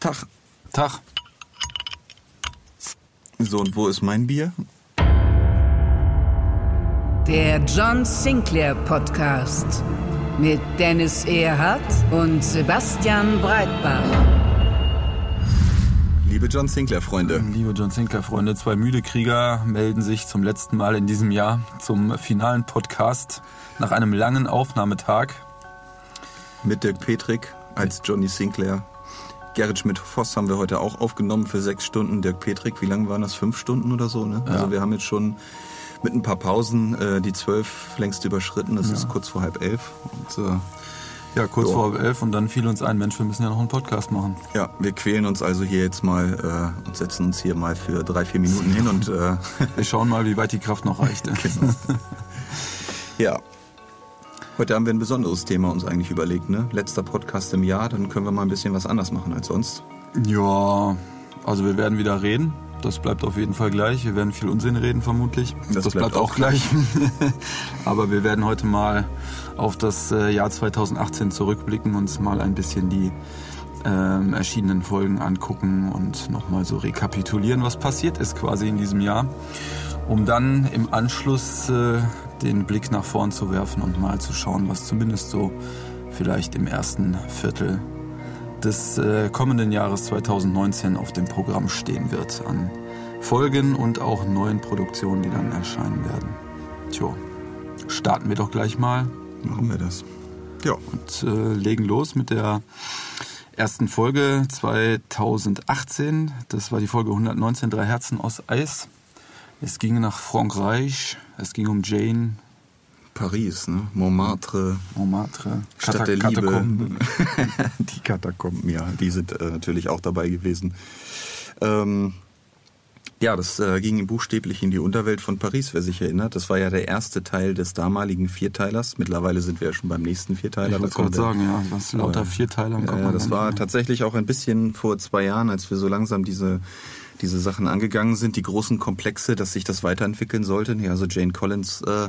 Tag. Tag. So, und wo ist mein Bier? Der John Sinclair Podcast mit Dennis Erhardt und Sebastian Breitbart. Liebe John Sinclair-Freunde. Liebe John Sinclair-Freunde, zwei müde Krieger melden sich zum letzten Mal in diesem Jahr zum finalen Podcast nach einem langen Aufnahmetag. Mit Dirk Petrik als Johnny Sinclair. Gerrit Schmidt-Voss haben wir heute auch aufgenommen für sechs Stunden. Dirk Petrik, wie lange waren das? Fünf Stunden oder so? Ne? Also wir haben jetzt schon mit ein paar Pausen äh, die zwölf längst überschritten. Das ist kurz vor halb elf. Und, äh, Ja, kurz Ja. vor halb elf und dann fiel uns ein, Mensch, wir müssen ja noch einen Podcast machen. ja, wir quälen uns also hier jetzt mal äh, und setzen uns hier mal für drei, vier Minuten hin und äh, Wir schauen mal, wie weit die Kraft noch reicht. Genau. ja. Heute haben wir ein besonderes Thema uns eigentlich überlegt, ne? Letzter Podcast im Jahr, dann können wir mal ein bisschen was anders machen als sonst. Ja, also wir werden wieder reden. Das bleibt auf jeden Fall gleich. Wir werden viel Unsinn reden vermutlich. Das Das, bleibt bleibt, auch gleich. Aber wir werden heute mal auf das äh, Jahr 2018 zurückblicken, uns mal ein bisschen die ähm, erschienenen Folgen angucken und nochmal so rekapitulieren, was passiert ist quasi in diesem Jahr, um dann im Anschluss äh, den Blick nach vorn zu werfen und mal zu schauen, was zumindest so vielleicht im ersten Viertel des äh, kommenden Jahres 2019 auf dem Programm stehen wird an Folgen und auch neuen Produktionen, die dann erscheinen werden. Tja, starten wir doch gleich mal Machen wir das. Ja. und äh, legen los mit der ersten Folge 2018. Das war die Folge 119, Drei Herzen aus Eis. Es ging nach Frankreich, es ging um Jane, Paris, ne? Montmartre, Montmartre, Stadt der Kata- Liebe. Katakomben. die Katakomben, ja, die sind äh, natürlich auch dabei gewesen. Ähm, ja, das äh, ging buchstäblich in die Unterwelt von Paris, wer sich erinnert. Das war ja der erste Teil des damaligen Vierteilers. Mittlerweile sind wir ja schon beim nächsten Vierteiler. Ich wollte gerade der- sagen, ja, was lauter Vierteiler. Ja, ja, das war tatsächlich auch ein bisschen vor zwei Jahren, als wir so langsam diese diese Sachen angegangen sind, die großen Komplexe, dass sich das weiterentwickeln sollte. Ja, also Jane Collins äh,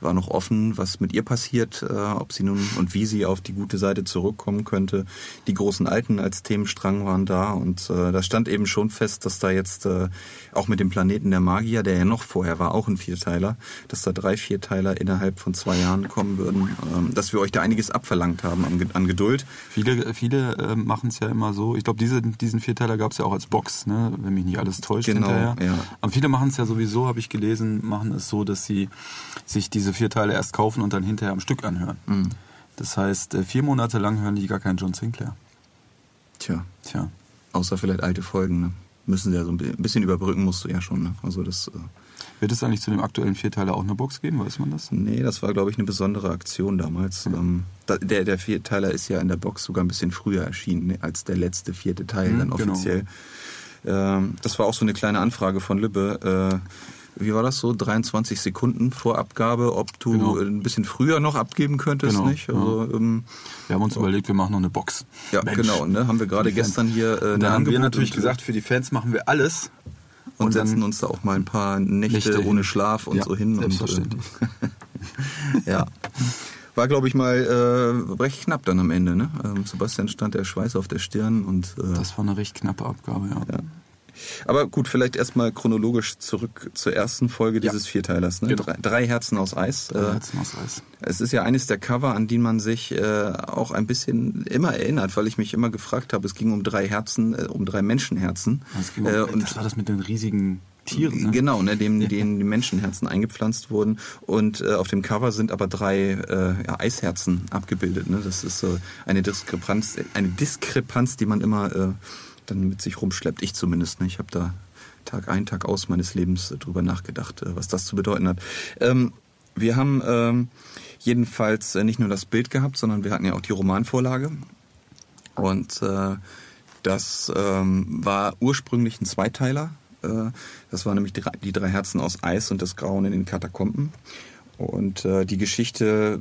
war noch offen, was mit ihr passiert, äh, ob sie nun und wie sie auf die gute Seite zurückkommen könnte. Die großen Alten als Themenstrang waren da und äh, da stand eben schon fest, dass da jetzt äh, auch mit dem Planeten der Magier, der ja noch vorher war, auch ein Vierteiler, dass da drei Vierteiler innerhalb von zwei Jahren kommen würden, ähm, dass wir euch da einiges abverlangt haben an, an Geduld. Viele, viele äh, machen es ja immer so. Ich glaube, diese, diesen Vierteiler gab es ja auch als Box, ne? wenn mich nicht alles täuscht Genau, hinterher. ja. Aber viele machen es ja sowieso, habe ich gelesen, machen es so, dass sie sich diese Vierteile erst kaufen und dann hinterher am Stück anhören. Mhm. Das heißt, äh, vier Monate lang hören die gar keinen John Sinclair. Tja, Tja. außer vielleicht alte Folgen. Ne? Müssen sie ja so ein bi- ein bisschen überbrücken, musst du ja schon. Ne? Also das, äh, Wird es eigentlich zu dem aktuellen Vierteiler auch eine Box geben? Weiß man das? nee, das war, glaube ich, eine besondere Aktion damals. Da, der, der Vierteiler ist ja in der Box sogar ein bisschen früher erschienen ne, als der letzte vierte Teil Mhm, dann genau. offiziell. Ähm, das war auch so eine kleine Anfrage von Lübbe. Äh, wie war das so? 23 Sekunden vor Abgabe, ob du Genau. äh, ein bisschen früher noch abgeben könntest, Genau, nicht? Also, ähm, Wir haben uns überlegt, wir machen noch eine Box. ja, Mensch. genau. Ne? Haben wir gerade gestern hier äh, dann haben wir natürlich und- gesagt, für die Fans machen wir alles. und, Und setzen uns da auch mal ein paar Nächte, Nächte ohne hin. Schlaf und Ja, so hin. selbstverständlich. Und, äh, ja. War, glaube ich, mal äh, recht knapp dann am Ende. Ne? Ähm, Sebastian stand der Schweiß auf der Stirn. und äh, Das war eine recht knappe Abgabe, ja. Ja. Aber gut, vielleicht erstmal chronologisch zurück zur ersten Folge Ja. dieses Vierteilers. Ne? Genau. Drei, drei Herzen aus Eis. Drei Äh, Herzen aus Eis. es ist ja eines der Cover, an die man sich äh, auch ein bisschen immer erinnert, weil ich mich immer gefragt habe, es ging um drei Herzen, äh, um drei Menschenherzen. Ging um, Äh, und das war das mit den riesigen Tieren. Ne? Genau, ne, dem, denen die Menschenherzen eingepflanzt wurden. Und äh, auf dem Cover sind aber drei äh, ja, Eisherzen abgebildet. Ne? Das ist so eine Diskrepanz, eine Diskrepanz, die man immer äh, dann mit sich rumschleppt. Ich zumindest. Ne? Ich habe da Tag ein, Tag aus meines Lebens äh, drüber nachgedacht, äh, was das zu bedeuten hat. Ähm, wir haben ähm, jedenfalls äh, nicht nur das Bild gehabt, sondern wir hatten ja auch die Romanvorlage. Und äh, das ähm, war ursprünglich ein Zweiteiler. Äh, das war nämlich die, die drei Herzen aus Eis und das Grauen in den Katakomben. Und äh, die Geschichte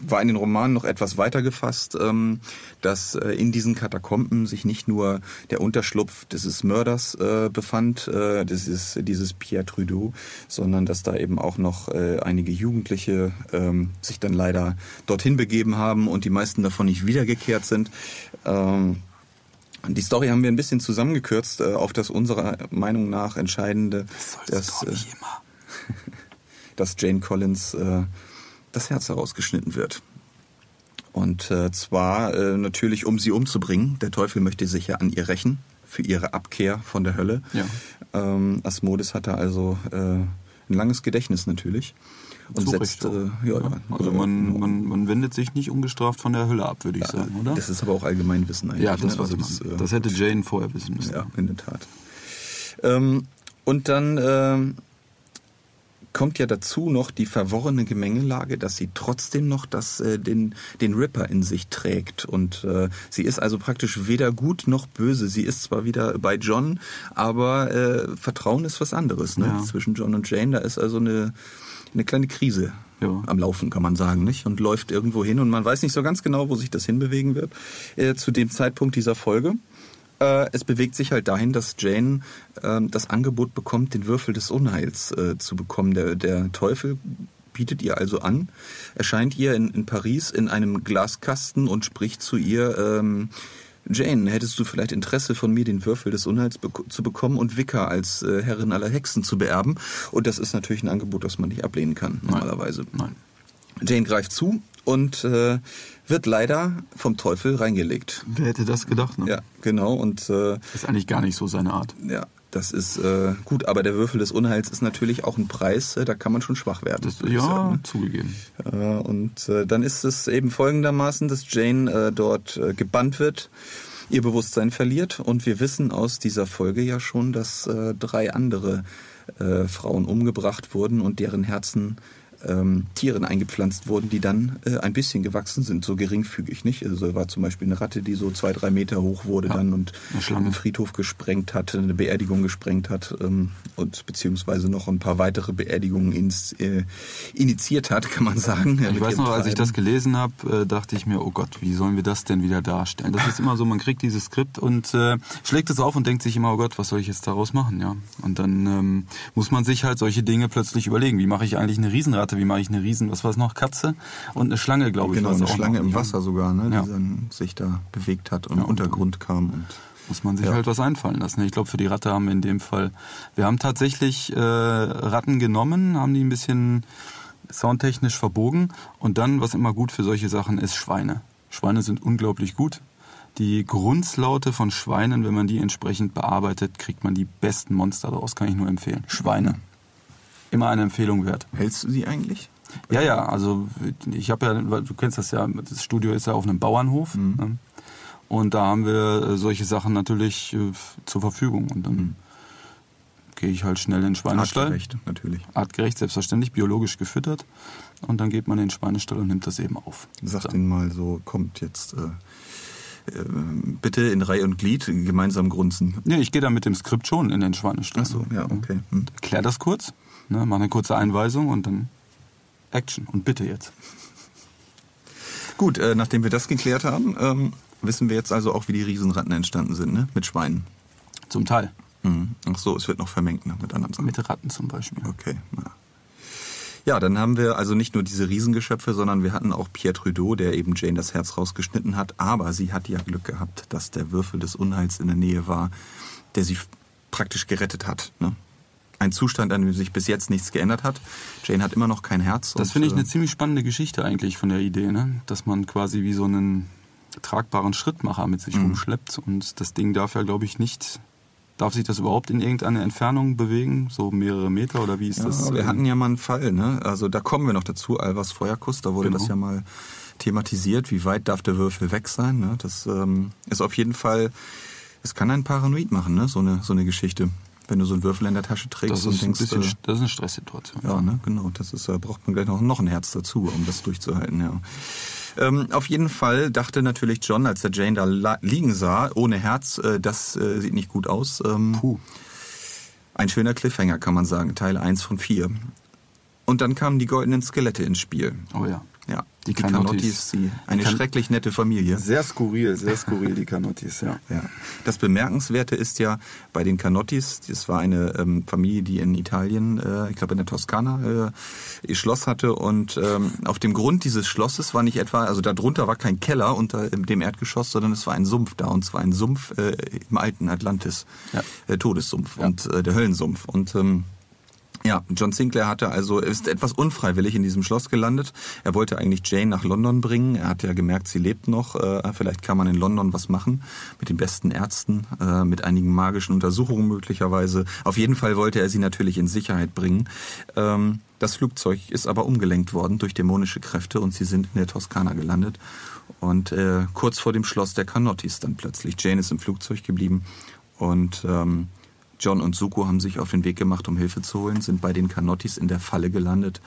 war in den Romanen noch etwas weiter gefasst, ähm, dass äh, in diesen Katakomben sich nicht nur der Unterschlupf dieses Mörders äh, befand, äh, das ist dieses Pierre Trudeau, sondern dass da eben auch noch äh, einige Jugendliche ähm, sich dann leider dorthin begeben haben und die meisten davon nicht wiedergekehrt sind. Ähm, die Story haben wir ein bisschen zusammengekürzt äh, auf das unserer Meinung nach entscheidende, Das nicht äh, dass Jane Collins äh, das Herz herausgeschnitten wird. Und äh, zwar äh, natürlich, um sie umzubringen. Der Teufel möchte sich ja an ihr rächen für ihre Abkehr von der Hölle. Ja. Ähm, Asmodes hatte also äh, ein langes Gedächtnis natürlich. Und setzt, äh, ja, ja, Also man, man, man wendet sich nicht ungestraft von der Hölle ab, würde ich sagen, oder? Das ist aber auch Allgemeinwissen eigentlich. ja, das, ne? man. das, äh, das hätte Jane vorher wissen müssen. Ja, in der Tat. Ähm, und dann ähm, kommt ja dazu noch die verworrene Gemengelage, dass sie trotzdem noch das, äh, den, den Ripper in sich trägt. Und äh, sie ist also praktisch weder gut noch böse. Sie ist zwar wieder bei John, aber äh, Vertrauen ist was anderes ne? Ja. zwischen John und Jane. Da ist also eine, eine kleine Krise Ja. am Laufen, kann man sagen, nicht? Und läuft irgendwo hin und man weiß nicht so ganz genau, wo sich das hinbewegen wird äh, zu dem Zeitpunkt dieser Folge. Äh, es bewegt sich halt dahin, dass Jane ähm, das Angebot bekommt, den Würfel des Unheils äh, zu bekommen. Der, der Teufel bietet ihr also an, erscheint ihr in, in Paris in einem Glaskasten und spricht zu ihr, ähm, Jane, hättest du vielleicht Interesse von mir, den Würfel des Unheils bek zu bekommen und Wicca als äh, Herrin aller Hexen zu beerben? Und das ist natürlich ein Angebot, das man nicht ablehnen kann, normalerweise. Nein. Jane greift zu und äh, wird leider vom Teufel reingelegt. Wer hätte das gedacht? Ne? Ja, genau. Und äh, Ist eigentlich gar nicht so seine Art. ja, das ist äh, gut. Aber der Würfel des Unheils ist natürlich auch ein Preis, äh, da kann man schon schwach werden. Das, ja, sagen, ne? zugegeben. Äh, Und äh, dann ist es eben folgendermaßen, dass Jane äh, dort äh, gebannt wird, ihr Bewusstsein verliert und wir wissen aus dieser Folge ja schon, dass äh, drei andere äh, Frauen umgebracht wurden und deren Herzen ähm, Tieren eingepflanzt wurden, die dann äh, ein bisschen gewachsen sind, so geringfügig, nicht? Also war zum Beispiel eine Ratte, die so zwei, drei Meter hoch wurde Ja, dann und einen Friedhof gesprengt hat, eine Beerdigung gesprengt hat ähm, und beziehungsweise noch ein paar weitere Beerdigungen ins, äh, initiiert hat, kann man sagen. Ich weiß noch, als ich Treiben. das gelesen habe, äh, dachte ich mir, oh Gott, wie sollen wir das denn wieder darstellen? Das ist immer so, man kriegt dieses Skript und äh, schlägt es auf und denkt sich immer, oh Gott, was soll ich jetzt daraus machen? Ja, Und dann ähm, muss man sich halt solche Dinge plötzlich überlegen. Wie mache ich eigentlich eine Riesenratte? Wie mache ich eine Riesen, was war es noch, Katze? Und eine Schlange, glaube ich. Genau, eine Schlange im. Wasser sogar, ne, Ja. die dann sich da bewegt hat und Ja, im und- Untergrund kam. Und Muss man sich Ja. halt was einfallen lassen. Ich glaube, für die Ratte haben wir in dem Fall, wir haben tatsächlich äh, Ratten genommen, haben die ein bisschen soundtechnisch verbogen und dann, was immer gut für solche Sachen ist, Schweine. Schweine sind unglaublich gut. Die Grundslaute von Schweinen, wenn man die entsprechend bearbeitet, kriegt man die besten Monster daraus, kann ich nur empfehlen. Schweine. Immer eine Empfehlung wert. hältst du sie eigentlich? Ja, ja, also ich habe ja, du kennst das ja, das Studio ist ja auf einem Bauernhof. Mhm. Ne? Und da haben wir äh, solche Sachen natürlich äh, zur Verfügung. Und dann Mhm. gehe ich halt schnell in den Schweinestall. Artgerecht, natürlich. Artgerecht, selbstverständlich, biologisch gefüttert. Und dann geht man in den Schweinestall und nimmt das eben auf. Sag So. denen mal so, kommt jetzt äh, äh, bitte in Reihe und Glied gemeinsam grunzen. Nee, ich gehe da mit dem Skript schon in den Schweinestall. Ach so, ja, okay. Hm. Erklär das kurz, ne, mach eine kurze Einweisung und dann Action. Und bitte jetzt. Gut, äh, nachdem wir das geklärt haben, ähm, wissen wir jetzt also auch, wie die Riesenratten entstanden sind, ne? Mit Schweinen. Zum Teil. Mhm. Ach so, es wird noch vermengt ne? mit anderen Sachen. Mit Ratten zum Beispiel. Okay. Ja. ja, dann haben wir also nicht nur diese Riesengeschöpfe, sondern wir hatten auch Pierre Trudeau, der eben Jane das Herz rausgeschnitten hat. Aber sie hat ja Glück gehabt, dass der Würfel des Unheils in der Nähe war, der sie praktisch gerettet hat. Ne? Ein Zustand, an dem sich bis jetzt nichts geändert hat. Jane hat immer noch kein Herz. Das finde ich äh, eine ziemlich spannende Geschichte eigentlich von der Idee, ne? dass man quasi wie so einen tragbaren Schrittmacher mit sich Mhm. rumschleppt und das Ding darf ja, glaube ich, nicht. Darf sich das überhaupt in irgendeine Entfernung bewegen? So mehrere Meter oder wie ist Ja, das? wir hatten ja mal einen Fall, ne? Also da kommen wir noch dazu, Alvas Feuerkuss, da wurde Genau. das ja mal thematisiert, wie weit darf der Würfel weg sein. Ne? Das ähm, ist auf jeden Fall, es kann einen paranoid machen, ne? so, eine, so eine Geschichte. Wenn du so einen Würfel in der Tasche trägst Das und ist, ein denkst, bisschen, äh, das ist eine Stresssituation. ja, ne, genau. Das ist, da braucht man gleich noch, noch ein Herz dazu, um das durchzuhalten, ja. Ähm, auf jeden Fall dachte natürlich John, als er Jane da liegen sah, ohne Herz, äh, das äh, sieht nicht gut aus. Ähm, Puh. Ein schöner Cliffhanger, kann man sagen, Teil 1 von 4. Und dann kamen die goldenen Skelette ins Spiel. Oh ja. Ja, Die die Canottis. Canottis, eine Can- schrecklich nette Familie. Sehr skurril, sehr skurril, die Canottis, ja. Ja. Das Bemerkenswerte ist ja bei den Canottis, das war eine ähm, Familie, die in Italien, äh, ich glaube in der Toskana, äh, ihr Schloss hatte und ähm, auf dem Grund dieses Schlosses war nicht etwa, also darunter war kein Keller unter dem Erdgeschoss, sondern es war ein Sumpf da und zwar ein Sumpf äh, im alten Atlantis, Ja. äh, Todessumpf und äh, der Höllensumpf und ähm, ja, John Sinclair hatte also ist etwas unfreiwillig in diesem Schloss gelandet. Er wollte eigentlich Jane nach London bringen. Er hat ja gemerkt, sie lebt noch. Äh, vielleicht kann man in London was machen mit den besten Ärzten, äh, mit einigen magischen Untersuchungen möglicherweise. Auf jeden Fall wollte er sie natürlich in Sicherheit bringen. Ähm, das Flugzeug ist aber umgelenkt worden durch dämonische Kräfte und sie sind in der Toskana gelandet. Und äh, kurz vor dem Schloss der Canottis dann plötzlich. Jane ist im Flugzeug geblieben und ähm, John und Suko haben sich auf den Weg gemacht, um Hilfe zu holen, sind bei den Canottis in der Falle gelandet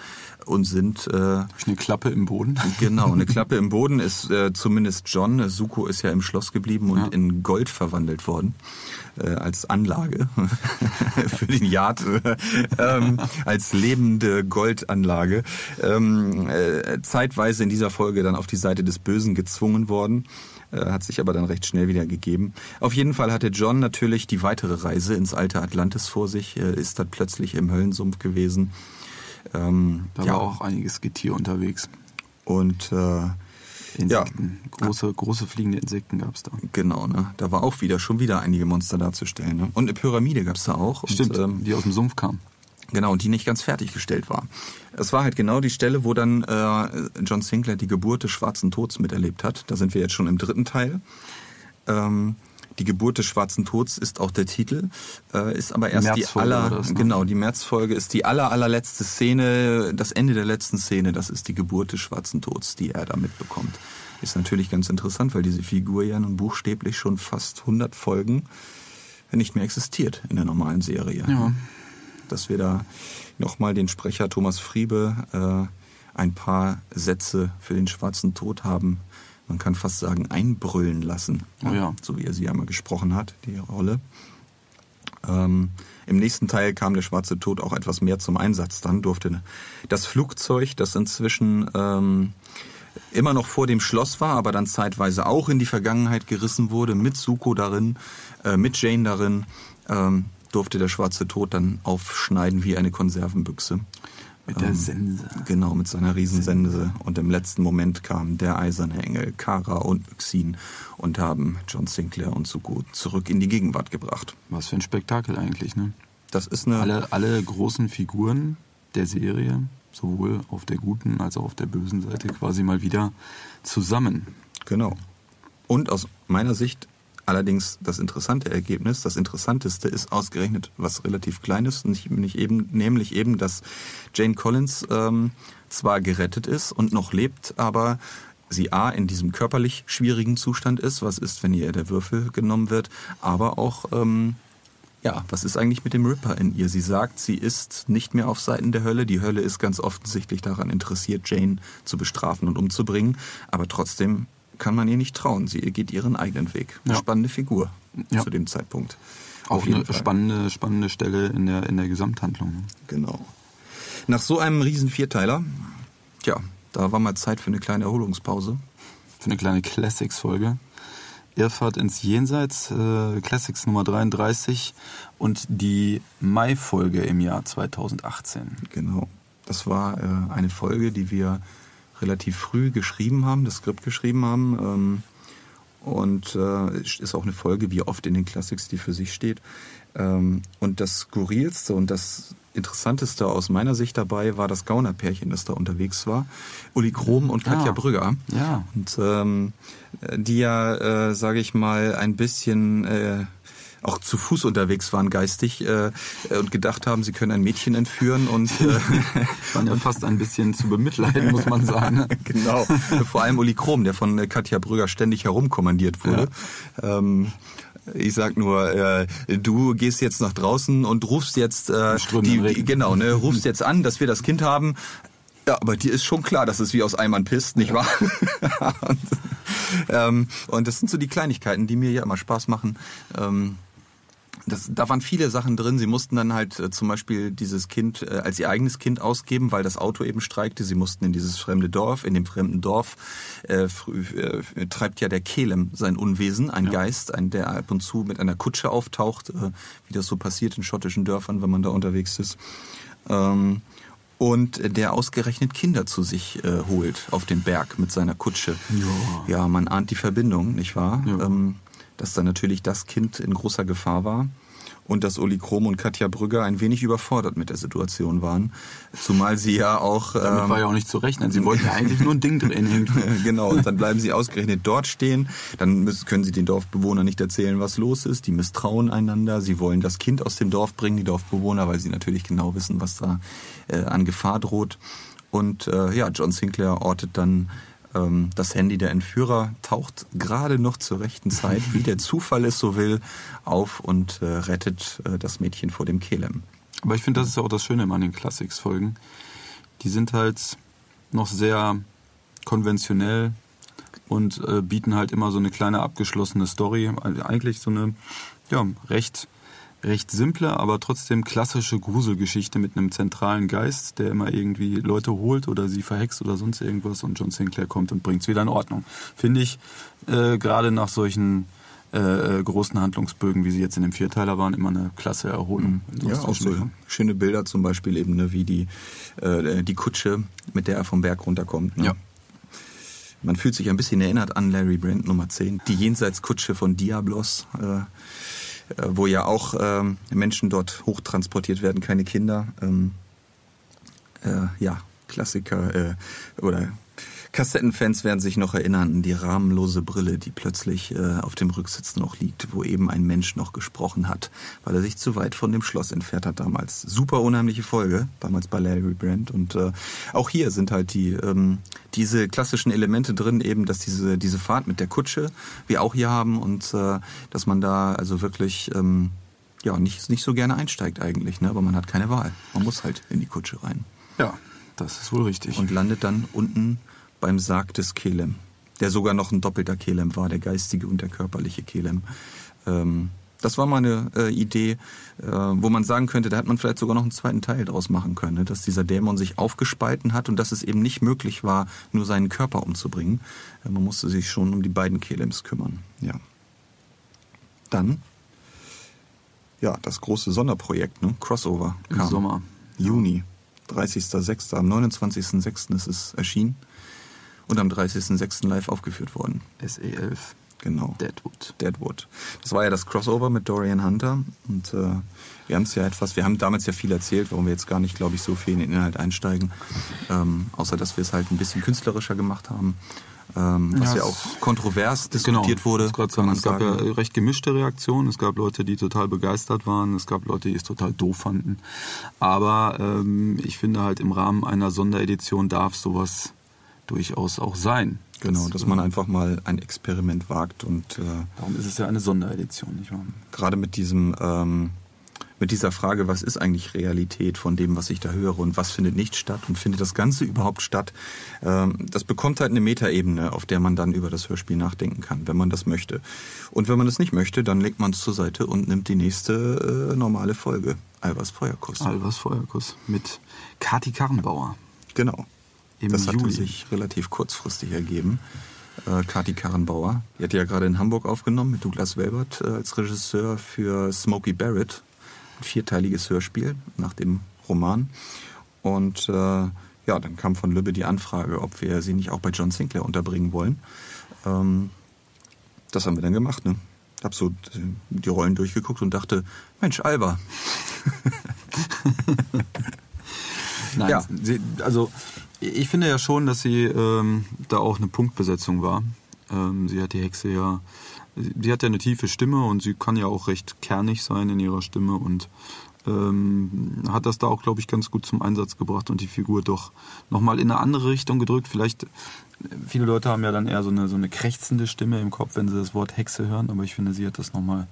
und sind äh, eine Klappe im Boden. genau eine Klappe im Boden ist äh, zumindest John. Suko ist ja im Schloss geblieben und Ja. in Gold verwandelt worden äh, als Anlage für den Yard äh, ähm, als lebende Goldanlage. Ähm, äh, zeitweise in dieser Folge dann auf die Seite des Bösen gezwungen worden äh, hat sich aber dann recht schnell wieder gegeben. Auf jeden Fall hatte John natürlich die weitere Reise ins alte Atlantis vor sich, äh, ist dann plötzlich im Höllensumpf gewesen. Ähm, Da ja, war auch einiges Getier unterwegs. und äh, Insekten. Große, große fliegende Insekten gab es da. genau, ne, da war auch wieder schon wieder einige Monster darzustellen. Ne? Und eine Pyramide gab's da auch. Stimmt, Und, ähm, die aus dem Sumpf kamen. Genau, die nicht ganz fertiggestellt war. Es war halt genau die Stelle, wo dann äh, John Sinclair die Geburt des Schwarzen Tods miterlebt hat. Da sind wir jetzt schon im dritten Teil. Ähm, die Geburt des Schwarzen Tods ist auch der Titel, äh, ist aber erst die aller, das, ne? genau, die Märzfolge ist die aller, allerletzte Szene, das Ende der letzten Szene, das ist die Geburt des Schwarzen Tods, die er da mitbekommt. Ist natürlich ganz interessant, weil diese Figur ja nun buchstäblich schon fast 100 Folgen nicht mehr existiert in der normalen Serie Ja. Dass wir da nochmal den Sprecher Thomas Friebe äh, ein paar Sätze für den schwarzen Tod haben, man kann fast sagen, einbrüllen lassen. Oh ja. So wie er sie einmal gesprochen hat, die Rolle. Ähm, Im nächsten Teil kam der schwarze Tod auch etwas mehr zum Einsatz. Dann durfte das Flugzeug, das inzwischen ähm, immer noch vor dem Schloss war, aber dann zeitweise auch in die Vergangenheit gerissen wurde, mit Suko darin, äh, mit Jane darin, ähm, durfte der schwarze Tod dann aufschneiden wie eine Konservenbüchse. Mit der Ähm, Sense. Genau, mit seiner Riesensense. Und im letzten Moment kamen der eiserne Engel, Kara und Yxin und haben John Sinclair und Suko zurück in die Gegenwart gebracht. Was für ein Spektakel eigentlich, ne? Das ist eine... Alle, alle großen Figuren der Serie, sowohl auf der guten als auch auf der bösen Seite, quasi mal wieder zusammen. Genau. Und aus meiner Sicht allerdings das interessante Ergebnis, das interessanteste ist ausgerechnet was relativ Kleines, nicht eben, nämlich eben, dass Jane Collins ähm, zwar gerettet ist und noch lebt, aber sie A in diesem körperlich schwierigen Zustand ist, was ist, wenn ihr der Würfel genommen wird, aber auch ähm, ja, was ist eigentlich mit dem Ripper in ihr? Sie sagt, sie ist nicht mehr auf Seiten der Hölle. Die Hölle ist ganz offensichtlich daran interessiert, Jane zu bestrafen und umzubringen. Aber trotzdem kann man ihr nicht trauen. Sie geht ihren eigenen Weg. Eine Ja. spannende Figur Ja. zu dem Zeitpunkt. Auch eine spannende, spannende Stelle in der, in der Gesamthandlung. ne? Genau. Nach so einem riesen Vierteiler, tja, da war mal Zeit für eine kleine Erholungspause. Für eine kleine Classics-Folge. Irrfahrt ins Jenseits, äh, Classics Nummer 33 und die Mai-Folge im Jahr 2018. Genau. Das war äh, eine Folge, die wir relativ früh geschrieben haben, das Skript geschrieben haben. Ähm, und äh, ist auch eine Folge, wie oft in den Classics, die für sich steht. Ähm, und das Skurrilste und das Interessanteste aus meiner Sicht dabei war das Gaunerpärchen, das da unterwegs war. Uli Krom und Katja Ja. Brügger. Ja. Und ähm, die ja, äh, sage ich mal, ein bisschen äh, auch zu Fuß unterwegs waren geistig äh, und gedacht haben, sie können ein Mädchen entführen und äh, Waren ja fast ein bisschen zu bemitleiden, muss man sagen. genau. Vor allem Uli Krom, der von äh, Katja Brügger ständig herumkommandiert wurde. Ähm, Ich sag nur, äh, du gehst jetzt nach draußen und rufst jetzt äh, die, genau, ne, rufst jetzt an, dass wir das Kind haben. Ja, aber dir ist schon klar, dass es wie aus Eimern pisst, nicht wahr? und, ähm, und das sind so die Kleinigkeiten, die mir ja immer Spaß machen. Ähm, das, da waren viele Sachen drin. Sie mussten dann halt äh, zum Beispiel dieses Kind äh, als ihr eigenes Kind ausgeben, weil das Auto eben streikte. Sie mussten in dieses fremde Dorf. In dem fremden Dorf äh, äh, treibt ja der Kelem sein Unwesen, ein ja. Geist, ein, der ab und zu mit einer Kutsche auftaucht, äh, wie das so passiert in schottischen Dörfern, wenn man da unterwegs ist. Ähm, und der ausgerechnet Kinder zu sich äh, holt auf den Berg mit seiner Kutsche. Ja, ja man ahnt die Verbindung, nicht wahr? Ja. Ähm, dass dann natürlich das Kind in großer Gefahr war und dass Uli Krom und Katja Brügger ein wenig überfordert mit der Situation waren. Zumal sie ja auch... Damit ähm, war ja auch nicht zu rechnen. Sie wollten ja eigentlich nur ein Ding drehen. genau, und dann bleiben sie ausgerechnet dort stehen. Dann müssen, können sie den Dorfbewohnern nicht erzählen, was los ist. Die misstrauen einander. Sie wollen das Kind aus dem Dorf bringen, die Dorfbewohner, weil sie natürlich genau wissen, was da äh, an Gefahr droht. Und äh, ja, John Sinclair ortet dann das Handy der Entführer taucht gerade noch zur rechten Zeit, wie der Zufall es so will, auf und äh, rettet äh, das Mädchen vor dem Kelem. Aber ich finde, das ist auch das Schöne an den Classics-Folgen. Die sind halt noch sehr konventionell und äh, bieten halt immer so eine kleine abgeschlossene Story. Also eigentlich so eine ja, recht recht simple, aber trotzdem klassische Gruselgeschichte mit einem zentralen Geist, der immer irgendwie Leute holt oder sie verhext oder sonst irgendwas und John Sinclair kommt und bringt es wieder in Ordnung. Finde ich äh, gerade nach solchen äh, äh, großen Handlungsbögen, wie sie jetzt in dem Vierteiler waren, immer eine klasse Erholung. Mhm. Ja, auch so schöne Bilder zum Beispiel eben, ne, wie die, äh, die Kutsche, mit der er vom Berg runterkommt. Ne? Ja. Man fühlt sich ein bisschen erinnert an Larry Brand Nummer 10, die Jenseitskutsche von Diablos. Äh, äh, wo ja auch ähm, Menschen dort hochtransportiert werden, keine Kinder. Ähm, äh, ja, Klassiker äh, oder Kassettenfans werden sich noch erinnern an die rahmenlose Brille, die plötzlich äh, auf dem Rücksitz noch liegt, wo eben ein Mensch noch gesprochen hat, weil er sich zu weit von dem Schloss entfernt hat damals. Super unheimliche Folge, damals bei Larry Brand. Und äh, auch hier sind halt die ähm, diese klassischen Elemente drin, eben, dass diese, diese Fahrt mit der Kutsche wir auch hier haben und äh, dass man da also wirklich ähm, ja nicht, nicht so gerne einsteigt eigentlich, ne? aber man hat keine Wahl. Man muss halt in die Kutsche rein. Ja, das ist wohl richtig. Und landet dann unten beim Sarg des Kelem, der sogar noch ein doppelter Kelem war, der geistige und der körperliche Kelem. Ähm, das war mal eine äh, Idee, äh, wo man sagen könnte, da hat man vielleicht sogar noch einen zweiten Teil draus machen können, ne? dass dieser Dämon sich aufgespalten hat und dass es eben nicht möglich war, nur seinen Körper umzubringen. Äh, man musste sich schon um die beiden Kelems kümmern. Ja. Dann, ja, das große Sonderprojekt, ne? Crossover. Kam. Im Sommer. Juni, 30.06. Am 29.06. ist es erschienen und am 30.06. live aufgeführt worden. SE11. Genau. Deadwood. Deadwood. Das war ja das Crossover mit Dorian Hunter und äh, wir haben es ja etwas, wir haben damals ja viel erzählt, warum wir jetzt gar nicht, glaube ich, so viel in den Inhalt einsteigen, ähm, außer dass wir es halt ein bisschen künstlerischer gemacht haben. Ähm, was ja, ja, auch kontrovers diskutiert genau, wurde. Sagen, es gab sagen. ja recht gemischte Reaktionen. Es gab Leute, die total begeistert waren. Es gab Leute, die es total doof fanden. Aber ähm, ich finde halt im Rahmen einer Sonderedition darf sowas durchaus auch sein. Genau, dass man einfach mal ein Experiment wagt und äh, darum ist es ja eine Sonderedition, nicht wahr? Gerade mit diesem ähm, mit dieser Frage, was ist eigentlich Realität von dem, was ich da höre und was findet nicht statt und findet das Ganze überhaupt statt, ähm, das bekommt halt eine Metaebene, auf der man dann über das Hörspiel nachdenken kann, wenn man das möchte. Und wenn man es nicht möchte, dann legt man es zur Seite und nimmt die nächste äh, normale Folge. Albers Feuerkuss. Albers Feuerkuss mit Kati Karrenbauer. Genau im das Juli. hatte sich relativ kurzfristig ergeben. Äh, Kati Karrenbauer, die hat ja gerade in Hamburg aufgenommen mit Douglas Welbert äh, als Regisseur für Smokey Barrett. Ein vierteiliges Hörspiel nach dem Roman. Und äh, ja, dann kam von Lübbe die Anfrage, ob wir sie nicht auch bei John Sinclair unterbringen wollen. Ähm, das haben wir dann gemacht. Ne? Ich habe so die Rollen durchgeguckt und dachte, Mensch, Alba. Nein, ja. sie, also ich finde ja schon, dass sie ähm, da auch eine Punktbesetzung war. Ähm, sie hat die Hexe ja, sie hat ja eine tiefe Stimme und sie kann ja auch recht kernig sein in ihrer Stimme und ähm, hat das da auch, glaube ich, ganz gut zum Einsatz gebracht und die Figur doch nochmal in eine andere Richtung gedrückt. Vielleicht, viele Leute haben ja dann eher so eine, so eine krächzende Stimme im Kopf, wenn sie das Wort Hexe hören, aber ich finde, sie hat das nochmal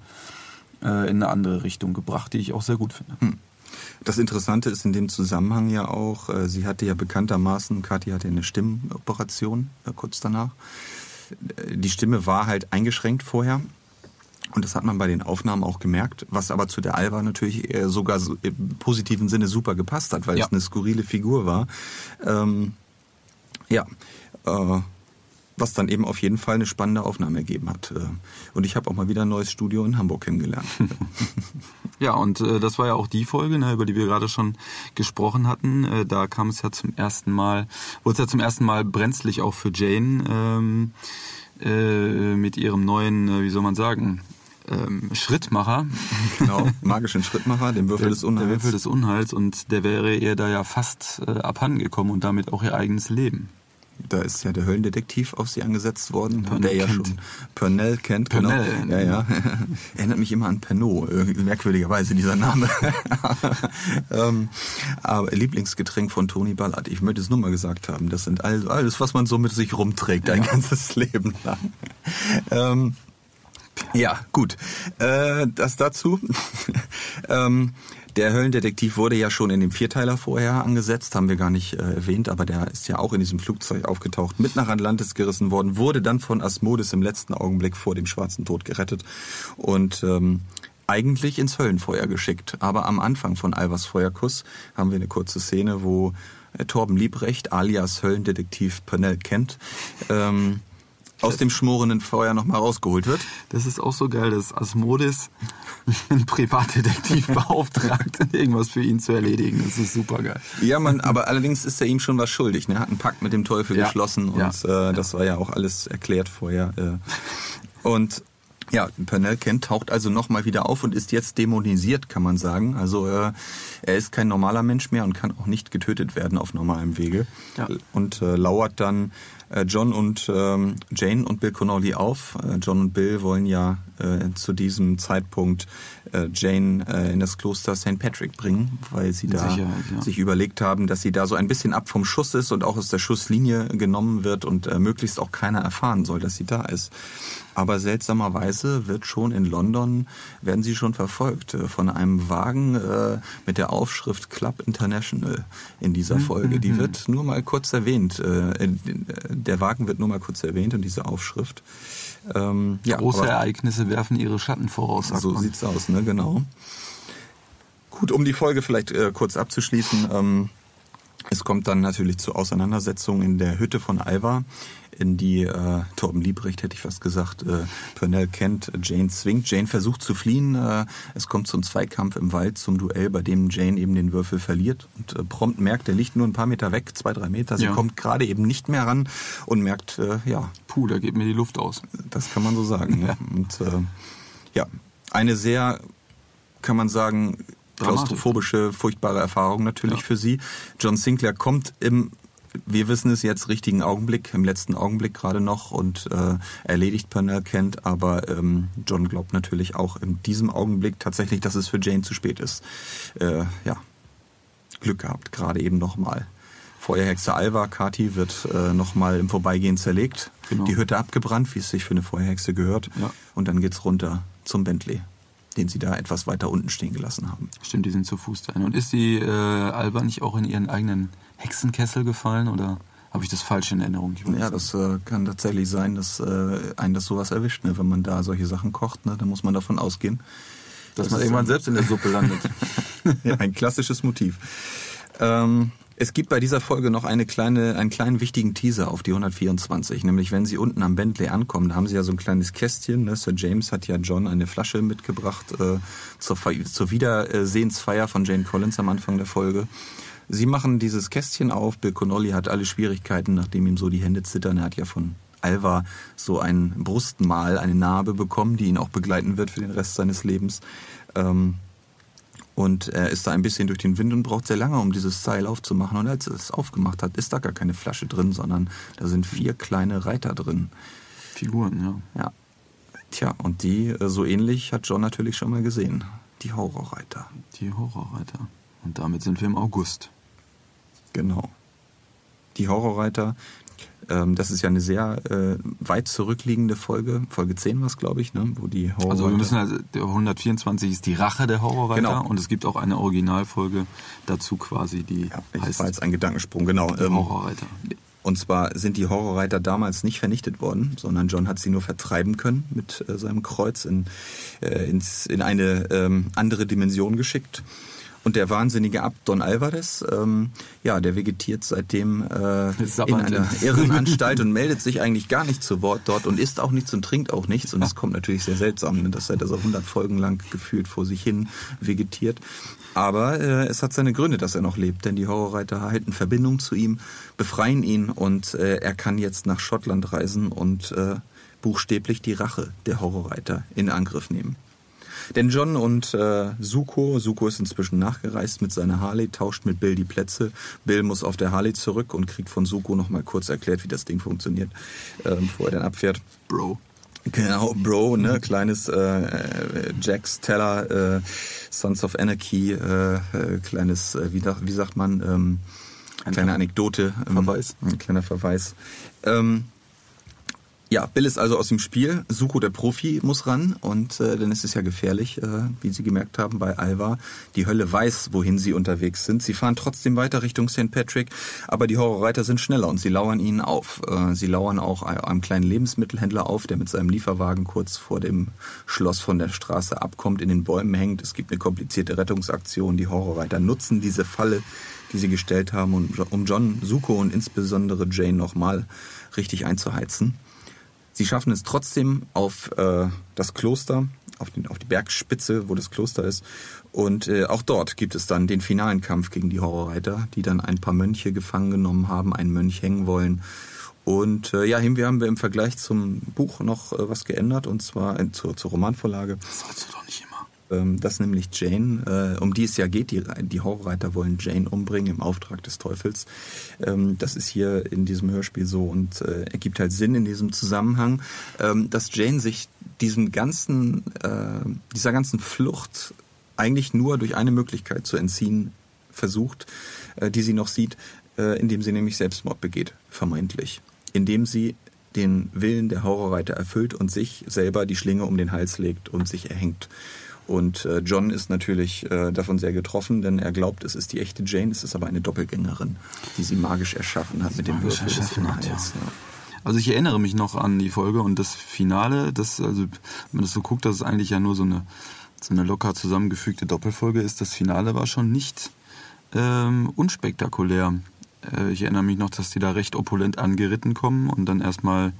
äh, in eine andere Richtung gebracht, die ich auch sehr gut finde. Hm. Das Interessante ist in dem Zusammenhang ja auch, äh, sie hatte ja bekanntermaßen, Kathi hatte eine Stimmoperation äh, kurz danach. Die Stimme war halt eingeschränkt vorher und das hat man bei den Aufnahmen auch gemerkt, was aber zu der Alba natürlich sogar im positiven Sinne super gepasst hat, weil ja. es eine skurrile Figur war. Ähm, ja, äh, was dann eben auf jeden Fall eine spannende Aufnahme ergeben hat. Äh, und ich habe auch mal wieder ein neues Studio in Hamburg kennengelernt. ja, und äh, das war ja auch die Folge, ne, über die wir gerade schon gesprochen hatten. Äh, da kam es ja zum ersten Mal, wurde es ja zum ersten Mal brenzlig auch für Jane ähm, äh, mit ihrem neuen, äh, wie soll man sagen, ähm, Schrittmacher. Genau, magischen Schrittmacher, dem Würfel der, des Unheils. Der Würfel des Unheils und der wäre ihr da ja fast äh, abhandengekommen und damit auch ihr eigenes Leben. Da ist ja der Höllendetektiv auf sie angesetzt worden, Pernell der ja kennt. schon Pernell kennt. Genau. Pernell. Genau. Ja, ja. Erinnert mich immer an Pernod, merkwürdigerweise dieser Name. ähm, aber Lieblingsgetränk von Tony Ballard. Ich möchte es nur mal gesagt haben. Das sind alles, alles was man so mit sich rumträgt, ein ganzes Leben lang. Ähm, ja, gut. Äh, das dazu. ähm, der Höllendetektiv wurde ja schon in dem Vierteiler vorher angesetzt, haben wir gar nicht äh, erwähnt, aber der ist ja auch in diesem Flugzeug aufgetaucht, mit nach Atlantis gerissen worden, wurde dann von Asmodes im letzten Augenblick vor dem schwarzen Tod gerettet und ähm, eigentlich ins Höllenfeuer geschickt. Aber am Anfang von Albers Feuerkuss haben wir eine kurze Szene, wo äh, Torben Liebrecht alias Höllendetektiv Pernell kennt. Ähm, aus dem schmorenden Feuer nochmal rausgeholt wird. Das ist auch so geil, dass Asmodis einen Privatdetektiv beauftragt, irgendwas für ihn zu erledigen. Das ist super geil. Ja, man, aber allerdings ist er ihm schon was schuldig. Ne? Er hat einen Pakt mit dem Teufel ja. geschlossen und ja. äh, das war ja auch alles erklärt vorher. Äh. Und ja, Pernell Kent taucht also nochmal wieder auf und ist jetzt dämonisiert, kann man sagen. Also äh, er ist kein normaler Mensch mehr und kann auch nicht getötet werden auf normalem Wege. Ja. Und äh, lauert dann äh, John und ähm, Jane und Bill Connolly auf. Äh, John und Bill wollen ja äh, zu diesem Zeitpunkt äh, Jane äh, in das Kloster St. Patrick bringen, weil sie da ja. sich überlegt haben, dass sie da so ein bisschen ab vom Schuss ist und auch aus der Schusslinie genommen wird und äh, möglichst auch keiner erfahren soll, dass sie da ist. Aber seltsamerweise wird schon in London, werden sie schon verfolgt äh, von einem Wagen äh, mit der Aufschrift Club International in dieser mhm, Folge. Die mhm. wird nur mal kurz erwähnt. Äh, der Wagen wird nur mal kurz erwähnt und diese Aufschrift. Ähm, ja, Große Ereignisse werfen ihre Schatten voraus. So man. sieht's aus, ne? Genau. Gut, um die Folge vielleicht äh, kurz abzuschließen. Ähm, es kommt dann natürlich zur Auseinandersetzung in der Hütte von Alva, in die äh, Torben Liebrecht, hätte ich fast gesagt, äh, Pernell kennt, Jane zwingt. Jane versucht zu fliehen. Äh, es kommt zum Zweikampf im Wald, zum Duell, bei dem Jane eben den Würfel verliert und äh, prompt merkt, er liegt nur ein paar Meter weg, zwei, drei Meter. Sie ja. kommt gerade eben nicht mehr ran und merkt, äh, ja. Puh, da geht mir die Luft aus. Das kann man so sagen. ja. Und äh, ja, eine sehr, kann man sagen, klaustrophobische, furchtbare Erfahrung natürlich ja. für sie. John Sinclair kommt im wir wissen es jetzt richtigen Augenblick, im letzten Augenblick gerade noch und äh, erledigt Pernell Kent, aber ähm, John glaubt natürlich auch in diesem Augenblick tatsächlich, dass es für Jane zu spät ist. Äh, ja, Glück gehabt, gerade eben nochmal. Feuerhexe Alva, Kati, wird äh, nochmal im Vorbeigehen zerlegt, genau. die Hütte abgebrannt, wie es sich für eine Feuerhexe gehört, ja. und dann geht's runter zum Bentley den sie da etwas weiter unten stehen gelassen haben. Stimmt, die sind zu Fuß dahin. Und ist die äh, Alba nicht auch in ihren eigenen Hexenkessel gefallen oder habe ich das falsch in Erinnerung? ja, das äh, kann tatsächlich sein, dass äh, einen das sowas erwischt. Ne? Wenn man da solche Sachen kocht, ne? dann muss man davon ausgehen, dass das man irgendwann selbst in der Suppe landet. ja, ein klassisches Motiv. Ähm, es gibt bei dieser Folge noch eine kleine, einen kleinen wichtigen Teaser auf die 124, nämlich wenn sie unten am Bentley ankommen, da haben sie ja so ein kleines Kästchen. Ne? Sir James hat ja John eine Flasche mitgebracht äh, zur, zur Wiedersehensfeier von Jane Collins am Anfang der Folge. Sie machen dieses Kästchen auf. Bill Connolly hat alle Schwierigkeiten, nachdem ihm so die Hände zittern. Er hat ja von Alva so ein Brustmal, eine Narbe bekommen, die ihn auch begleiten wird für den Rest seines Lebens. Ähm, und er ist da ein bisschen durch den Wind und braucht sehr lange, um dieses Seil aufzumachen. Und als er es aufgemacht hat, ist da gar keine Flasche drin, sondern da sind vier kleine Reiter drin. Figuren, ja. Ja. Tja, und die, äh, so ähnlich, hat John natürlich schon mal gesehen. die Horrorreiter. Die Horrorreiter. Und damit sind wir im August. Genau. Die Horrorreiter, das ist ja eine sehr äh, weit zurückliegende Folge. Folge 10 war es, glaube ich, ne? wo die Horrorreiter... Also wir müssen also, der 124 ist die Rache der Horrorreiter Genau. und es gibt auch eine Originalfolge dazu quasi, die ja, das heißt war jetzt ein Gedankensprung, genau. Ähm, Horrorreiter. Und zwar sind die Horrorreiter damals nicht vernichtet worden, sondern John hat sie nur vertreiben können mit äh, seinem Kreuz in, äh, ins, in eine ähm, andere Dimension geschickt. Und der wahnsinnige Abt Don Alvarez, ähm, ja, der vegetiert seitdem äh, in einer Irrenanstalt und meldet sich eigentlich gar nicht zu Wort dort und isst auch nichts und trinkt auch nichts. Und es kommt natürlich sehr seltsam, ne, dass er da so 100 Folgen lang gefühlt vor sich hin vegetiert. Aber äh, es hat seine Gründe, dass er noch lebt, denn die Horrorreiter halten Verbindung zu ihm, befreien ihn und äh, er kann jetzt nach Schottland reisen und äh, buchstäblich die Rache der Horrorreiter in Angriff nehmen. Denn John und äh, Suko, Suko ist inzwischen nachgereist mit seiner Harley, tauscht mit Bill die Plätze. Bill muss auf der Harley zurück und kriegt von Suko nochmal kurz erklärt, wie das Ding funktioniert, äh, bevor er dann abfährt. Bro. Genau, Bro, ne, kleines äh, äh, Jax Teller, äh, Sons of Anarchy, äh, äh, kleines, äh, wie, wie sagt man, ähm, Ein kleine Anekdote, ähm, Verweis. ein kleiner Verweis. Ähm, ja, Bill ist also aus dem Spiel. Suko, der Profi, muss ran und äh, dann ist es ja gefährlich, äh, wie Sie gemerkt haben bei Alva. Die Hölle weiß, wohin sie unterwegs sind. Sie fahren trotzdem weiter Richtung St. Patrick, aber die Horrorreiter sind schneller und sie lauern ihnen auf. Äh, sie lauern auch einem kleinen Lebensmittelhändler auf, der mit seinem Lieferwagen kurz vor dem Schloss von der Straße abkommt, in den Bäumen hängt. Es gibt eine komplizierte Rettungsaktion. Die Horrorreiter nutzen diese Falle, die sie gestellt haben, um- John, Suko und insbesondere Jane nochmal richtig einzuheizen. Sie schaffen es trotzdem auf äh, das Kloster, auf, den, auf die Bergspitze, wo das Kloster ist. Und äh, auch dort gibt es dann den finalen Kampf gegen die Horrorreiter, die dann ein paar Mönche gefangen genommen haben, einen Mönch hängen wollen. Und äh, ja, hier haben wir im Vergleich zum Buch noch äh, was geändert, und zwar äh, zur, zur Romanvorlage. Das sollst du doch nicht Ähm, das nämlich Jane, äh, um die es ja geht. Die, die Horrorreiter wollen Jane umbringen im Auftrag des Teufels. Ähm, das ist hier in diesem Hörspiel so und äh, ergibt halt Sinn in diesem Zusammenhang, ähm, dass Jane sich diesem ganzen, äh, dieser ganzen Flucht eigentlich nur durch eine Möglichkeit zu entziehen versucht, die sie noch sieht, indem sie nämlich Selbstmord begeht, vermeintlich. Indem sie den Willen der Horrorreiter erfüllt und sich selber die Schlinge um den Hals legt und sich erhängt. Und äh, John ist natürlich äh, davon sehr getroffen, denn er glaubt, es ist die echte Jane, es ist aber eine Doppelgängerin, die sie magisch erschaffen hat mit dem Würfel des Unheils. ja. Also ich erinnere mich noch an die Folge und das Finale, das, also wenn man das so guckt, dass es eigentlich ja nur so eine, so eine locker zusammengefügte Doppelfolge ist. Das Finale war schon nicht ähm, unspektakulär. Äh, ich erinnere mich noch, dass die da recht opulent angeritten kommen und dann erstmal äh,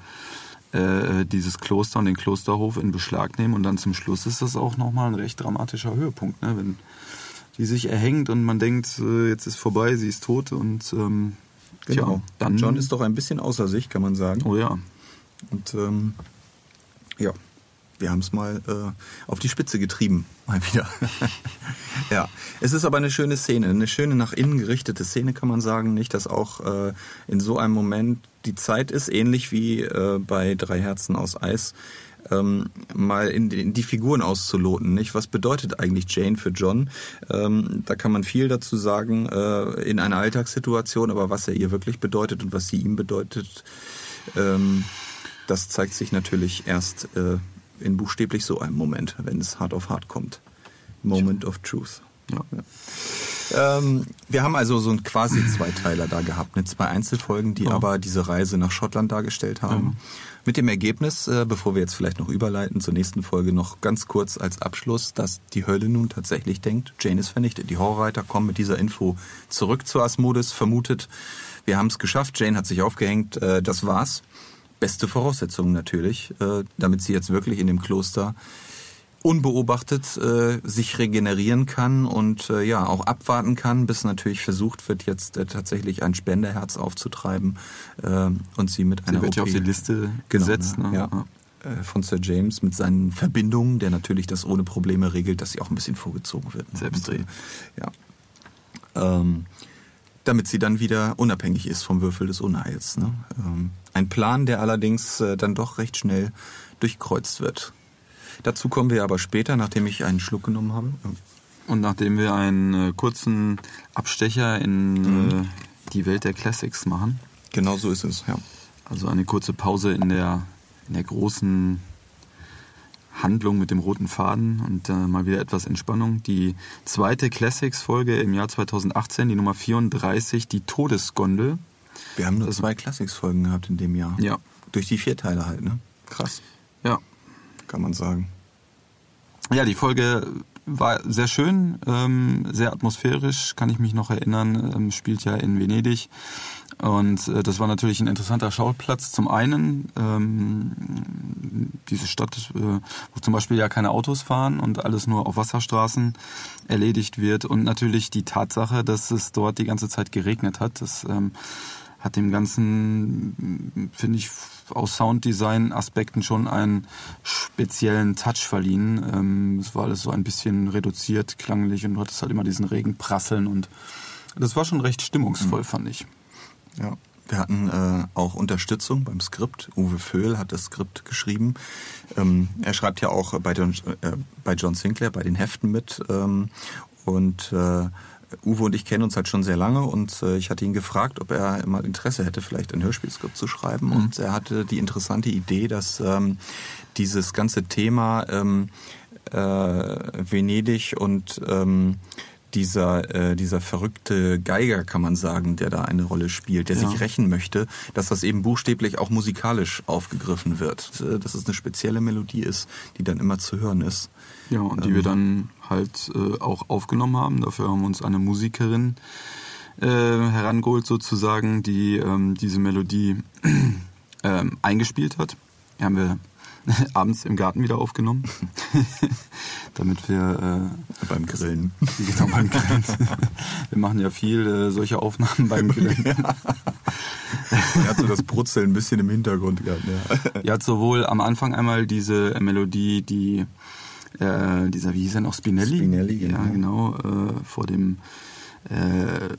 dieses Kloster und den Klosterhof in Beschlag nehmen und dann zum Schluss ist das auch nochmal ein recht dramatischer Höhepunkt, ne? wenn die sich erhängt und man denkt, äh, jetzt ist vorbei, sie ist tot und ähm, Genau. tja, dann John ist doch ein bisschen außer sich, kann man sagen. Oh ja. Und ähm, ja, wir haben es mal äh, auf die Spitze getrieben, mal wieder. ja, es ist aber eine schöne Szene, eine schöne nach innen gerichtete Szene, kann man sagen. Nicht, dass auch äh, in so einem Moment die Zeit ist, ähnlich wie äh, bei Drei Herzen aus Eis, ähm, mal in, die- in die Figuren auszuloten. Nicht? Was bedeutet eigentlich Jane für John? Ähm, da kann man viel dazu sagen äh, in einer Alltagssituation, aber was er ihr wirklich bedeutet und was sie ihm bedeutet, ähm, das zeigt sich natürlich erst äh, in buchstäblich so einem Moment, wenn es hart auf hart kommt. Moment of Truth. Ja. Ähm, wir haben also so einen quasi Zweiteiler da gehabt, mit zwei Einzelfolgen, die Ja. aber diese Reise nach Schottland dargestellt haben. Mit dem Ergebnis, äh, bevor wir jetzt vielleicht noch überleiten zur nächsten Folge, noch ganz kurz als Abschluss, dass die Hölle nun tatsächlich denkt, Jane ist vernichtet. Die Horrorreiter kommen mit dieser Info zurück zu Asmodis, vermutet, wir haben es geschafft, Jane hat sich aufgehängt, äh, das war's. Beste Voraussetzungen natürlich, äh, damit sie jetzt wirklich in dem Kloster unbeobachtet äh, sich regenerieren kann und äh, ja auch abwarten kann, bis natürlich versucht wird, jetzt äh, tatsächlich ein Spenderherz aufzutreiben äh, und sie mit einer Sie wird ja OP auf die Liste Genau, gesetzt. ne? Ne? Ja. äh, von Sir James mit seinen Verbindungen, der natürlich das ohne Probleme regelt, dass sie auch ein bisschen vorgezogen wird. ne? Selbst. Und, äh, ja. Ähm, damit sie dann wieder unabhängig ist vom Würfel des Unheils. Ne? Ähm, ein Plan, der allerdings äh, dann doch recht schnell durchkreuzt wird. Dazu kommen wir aber später, nachdem ich einen Schluck genommen habe. Und nachdem wir einen äh, kurzen Abstecher in mhm. äh, die Welt der Classics machen. Genau so ist es, ja. Also eine kurze Pause in der, in der großen Handlung mit dem roten Faden und äh, mal wieder etwas Entspannung. Die zweite Classics-Folge im Jahr 2018, die Nummer 34, die Todesgondel. Wir haben nur zwei Classics-Folgen gehabt in dem Jahr. Ja. Durch die vier Teile halt, ne? Krass. Ja. Kann man sagen. Ja, die Folge war sehr schön, ähm, sehr atmosphärisch, kann ich mich noch erinnern, ähm, spielt ja in Venedig. Und äh, das war natürlich ein interessanter Schauplatz. Zum einen ähm, diese Stadt, äh, wo zum Beispiel ja keine Autos fahren und alles nur auf Wasserstraßen erledigt wird. Und natürlich die Tatsache, dass es dort die ganze Zeit geregnet hat. Das ähm, hat dem Ganzen, finde ich, aus Sounddesign-Aspekten schon einen speziellen Touch verliehen. Ähm, es war alles so ein bisschen reduziert, klanglich und du hattest halt immer diesen Regen prasseln und das war schon recht stimmungsvoll, mhm. fand ich. Ja. Wir hatten äh, auch Unterstützung beim Skript. Uwe Föhl hat das Skript geschrieben. Ähm, er schreibt ja auch bei John, äh, bei John Sinclair, bei den Heften mit. Ähm, und äh, Uwe und ich kennen uns halt schon sehr lange und äh, ich hatte ihn gefragt, ob er mal Interesse hätte, vielleicht ein Hörspielskript zu schreiben. Mhm. Und er hatte die interessante Idee, dass ähm, dieses ganze Thema ähm, äh, Venedig und ähm, dieser, äh, dieser verrückte Geiger, kann man sagen, der da eine Rolle spielt, der ja. sich rächen möchte, dass das eben buchstäblich auch musikalisch aufgegriffen wird. Äh, dass es eine spezielle Melodie ist, die dann immer zu hören ist. Ja, und die ähm, wir dann halt äh, auch aufgenommen haben. Dafür haben wir uns eine Musikerin äh, herangeholt sozusagen, die ähm, diese Melodie ähm, eingespielt hat. Die haben wir abends im Garten wieder aufgenommen, damit wir äh, beim Grillen. Genau, beim Grillen. wir machen ja viel äh, solche Aufnahmen beim Grillen. Ja. Er hat so das Brutzeln ein bisschen im Hintergrund gehabt. Ja. Er hat sowohl am Anfang einmal diese Melodie, die äh, dieser, wie hieß er noch, Spinelli? Spinelli, genau. Ja, genau, äh, vor dem äh,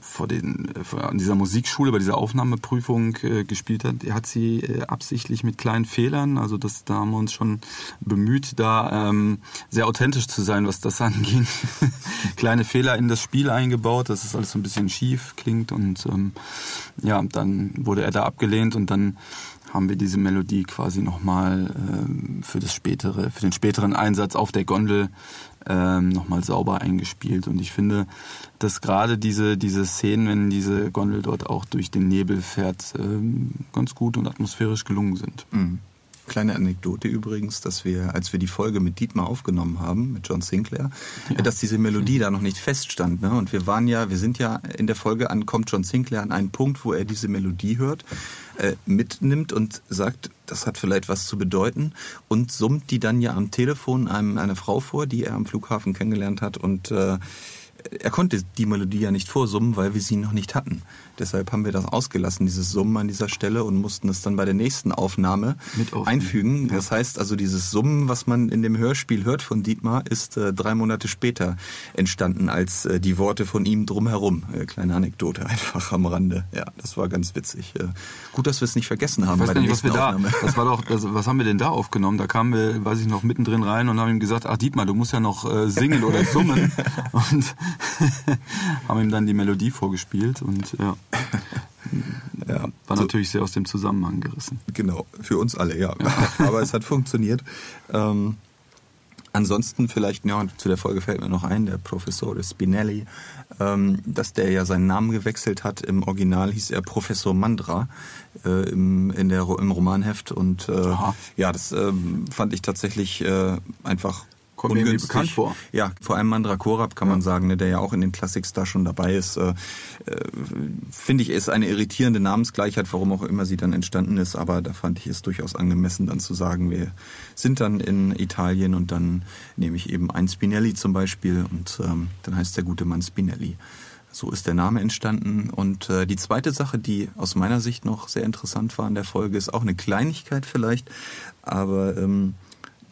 vor den vor, an dieser Musikschule bei dieser Aufnahmeprüfung äh, gespielt hat. Hat sie äh, absichtlich mit kleinen Fehlern, also das da haben wir uns schon bemüht, da ähm, sehr authentisch zu sein, was das anging. Kleine Fehler in das Spiel eingebaut, dass es alles so ein bisschen schief klingt und ähm, ja, dann wurde er da abgelehnt und dann haben wir diese Melodie quasi nochmal ähm, für das spätere, für den späteren Einsatz auf der Gondel ähm, nochmal sauber eingespielt. Und ich finde, dass gerade diese, diese Szenen, wenn diese Gondel dort auch durch den Nebel fährt, ähm, ganz gut und atmosphärisch gelungen sind. Mhm. Kleine Anekdote übrigens, dass wir, als wir die Folge mit Dietmar aufgenommen haben, mit John Sinclair, ja. dass diese Melodie da noch nicht feststand. Ne? Und wir waren ja, wir sind ja in der Folge an, kommt John Sinclair an einen Punkt, wo er diese Melodie hört, äh, mitnimmt und sagt, das hat vielleicht was zu bedeuten und summt die dann ja am Telefon einem, einer Frau vor, die er am Flughafen kennengelernt hat und äh, er konnte die Melodie ja nicht vorsummen, weil wir sie noch nicht hatten. Deshalb haben wir das ausgelassen, dieses Summen an dieser Stelle und mussten es dann bei der nächsten Aufnahme einfügen. Ja. Das heißt also, dieses Summen, was man in dem Hörspiel hört von Dietmar, ist äh, drei Monate später entstanden als äh, die Worte von ihm drumherum. Äh, kleine Anekdote einfach am Rande. Ja, das war ganz witzig. Äh, gut, dass wir es nicht vergessen haben. Ich weiß bei nicht, was wir da, das war doch, also, was haben wir denn da aufgenommen? Da kamen wir, weiß ich noch, mittendrin rein und haben ihm gesagt, ach Dietmar, du musst ja noch äh, singen oder summen. und haben ihm dann die Melodie vorgespielt und ja. ja, war so, natürlich sehr aus dem Zusammenhang gerissen. Genau, für uns alle, ja. ja. Aber es hat funktioniert. Ähm, ansonsten vielleicht, ja, zu der Folge fällt mir noch ein, der Professor Spinelli, ähm, dass der ja seinen Namen gewechselt hat. Im Original hieß er Professor Mandra äh, im, in der, im Romanheft. Und äh, ja, das äh, fand ich tatsächlich äh, einfach Kommt mir irgendwie bekannt vor. Ja, vor allem Mandra Korab kann ja. man sagen, ne, der ja auch in den Classics da schon dabei ist. Äh, äh, Finde ich, ist eine irritierende Namensgleichheit, warum auch immer sie dann entstanden ist. Aber da fand ich es durchaus angemessen, dann zu sagen, wir sind dann in Italien und dann nehme ich eben ein Spinelli zum Beispiel und ähm, dann heißt der gute Mann Spinelli. So ist der Name entstanden. Und äh, die zweite Sache, die aus meiner Sicht noch sehr interessant war in der Folge, ist auch eine Kleinigkeit vielleicht, aber ähm,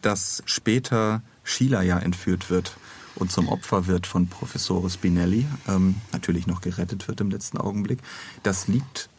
dass später Sheila ja entführt wird und zum Opfer wird von Professor Spinelli, ähm, natürlich noch gerettet wird im letzten Augenblick. Das liegt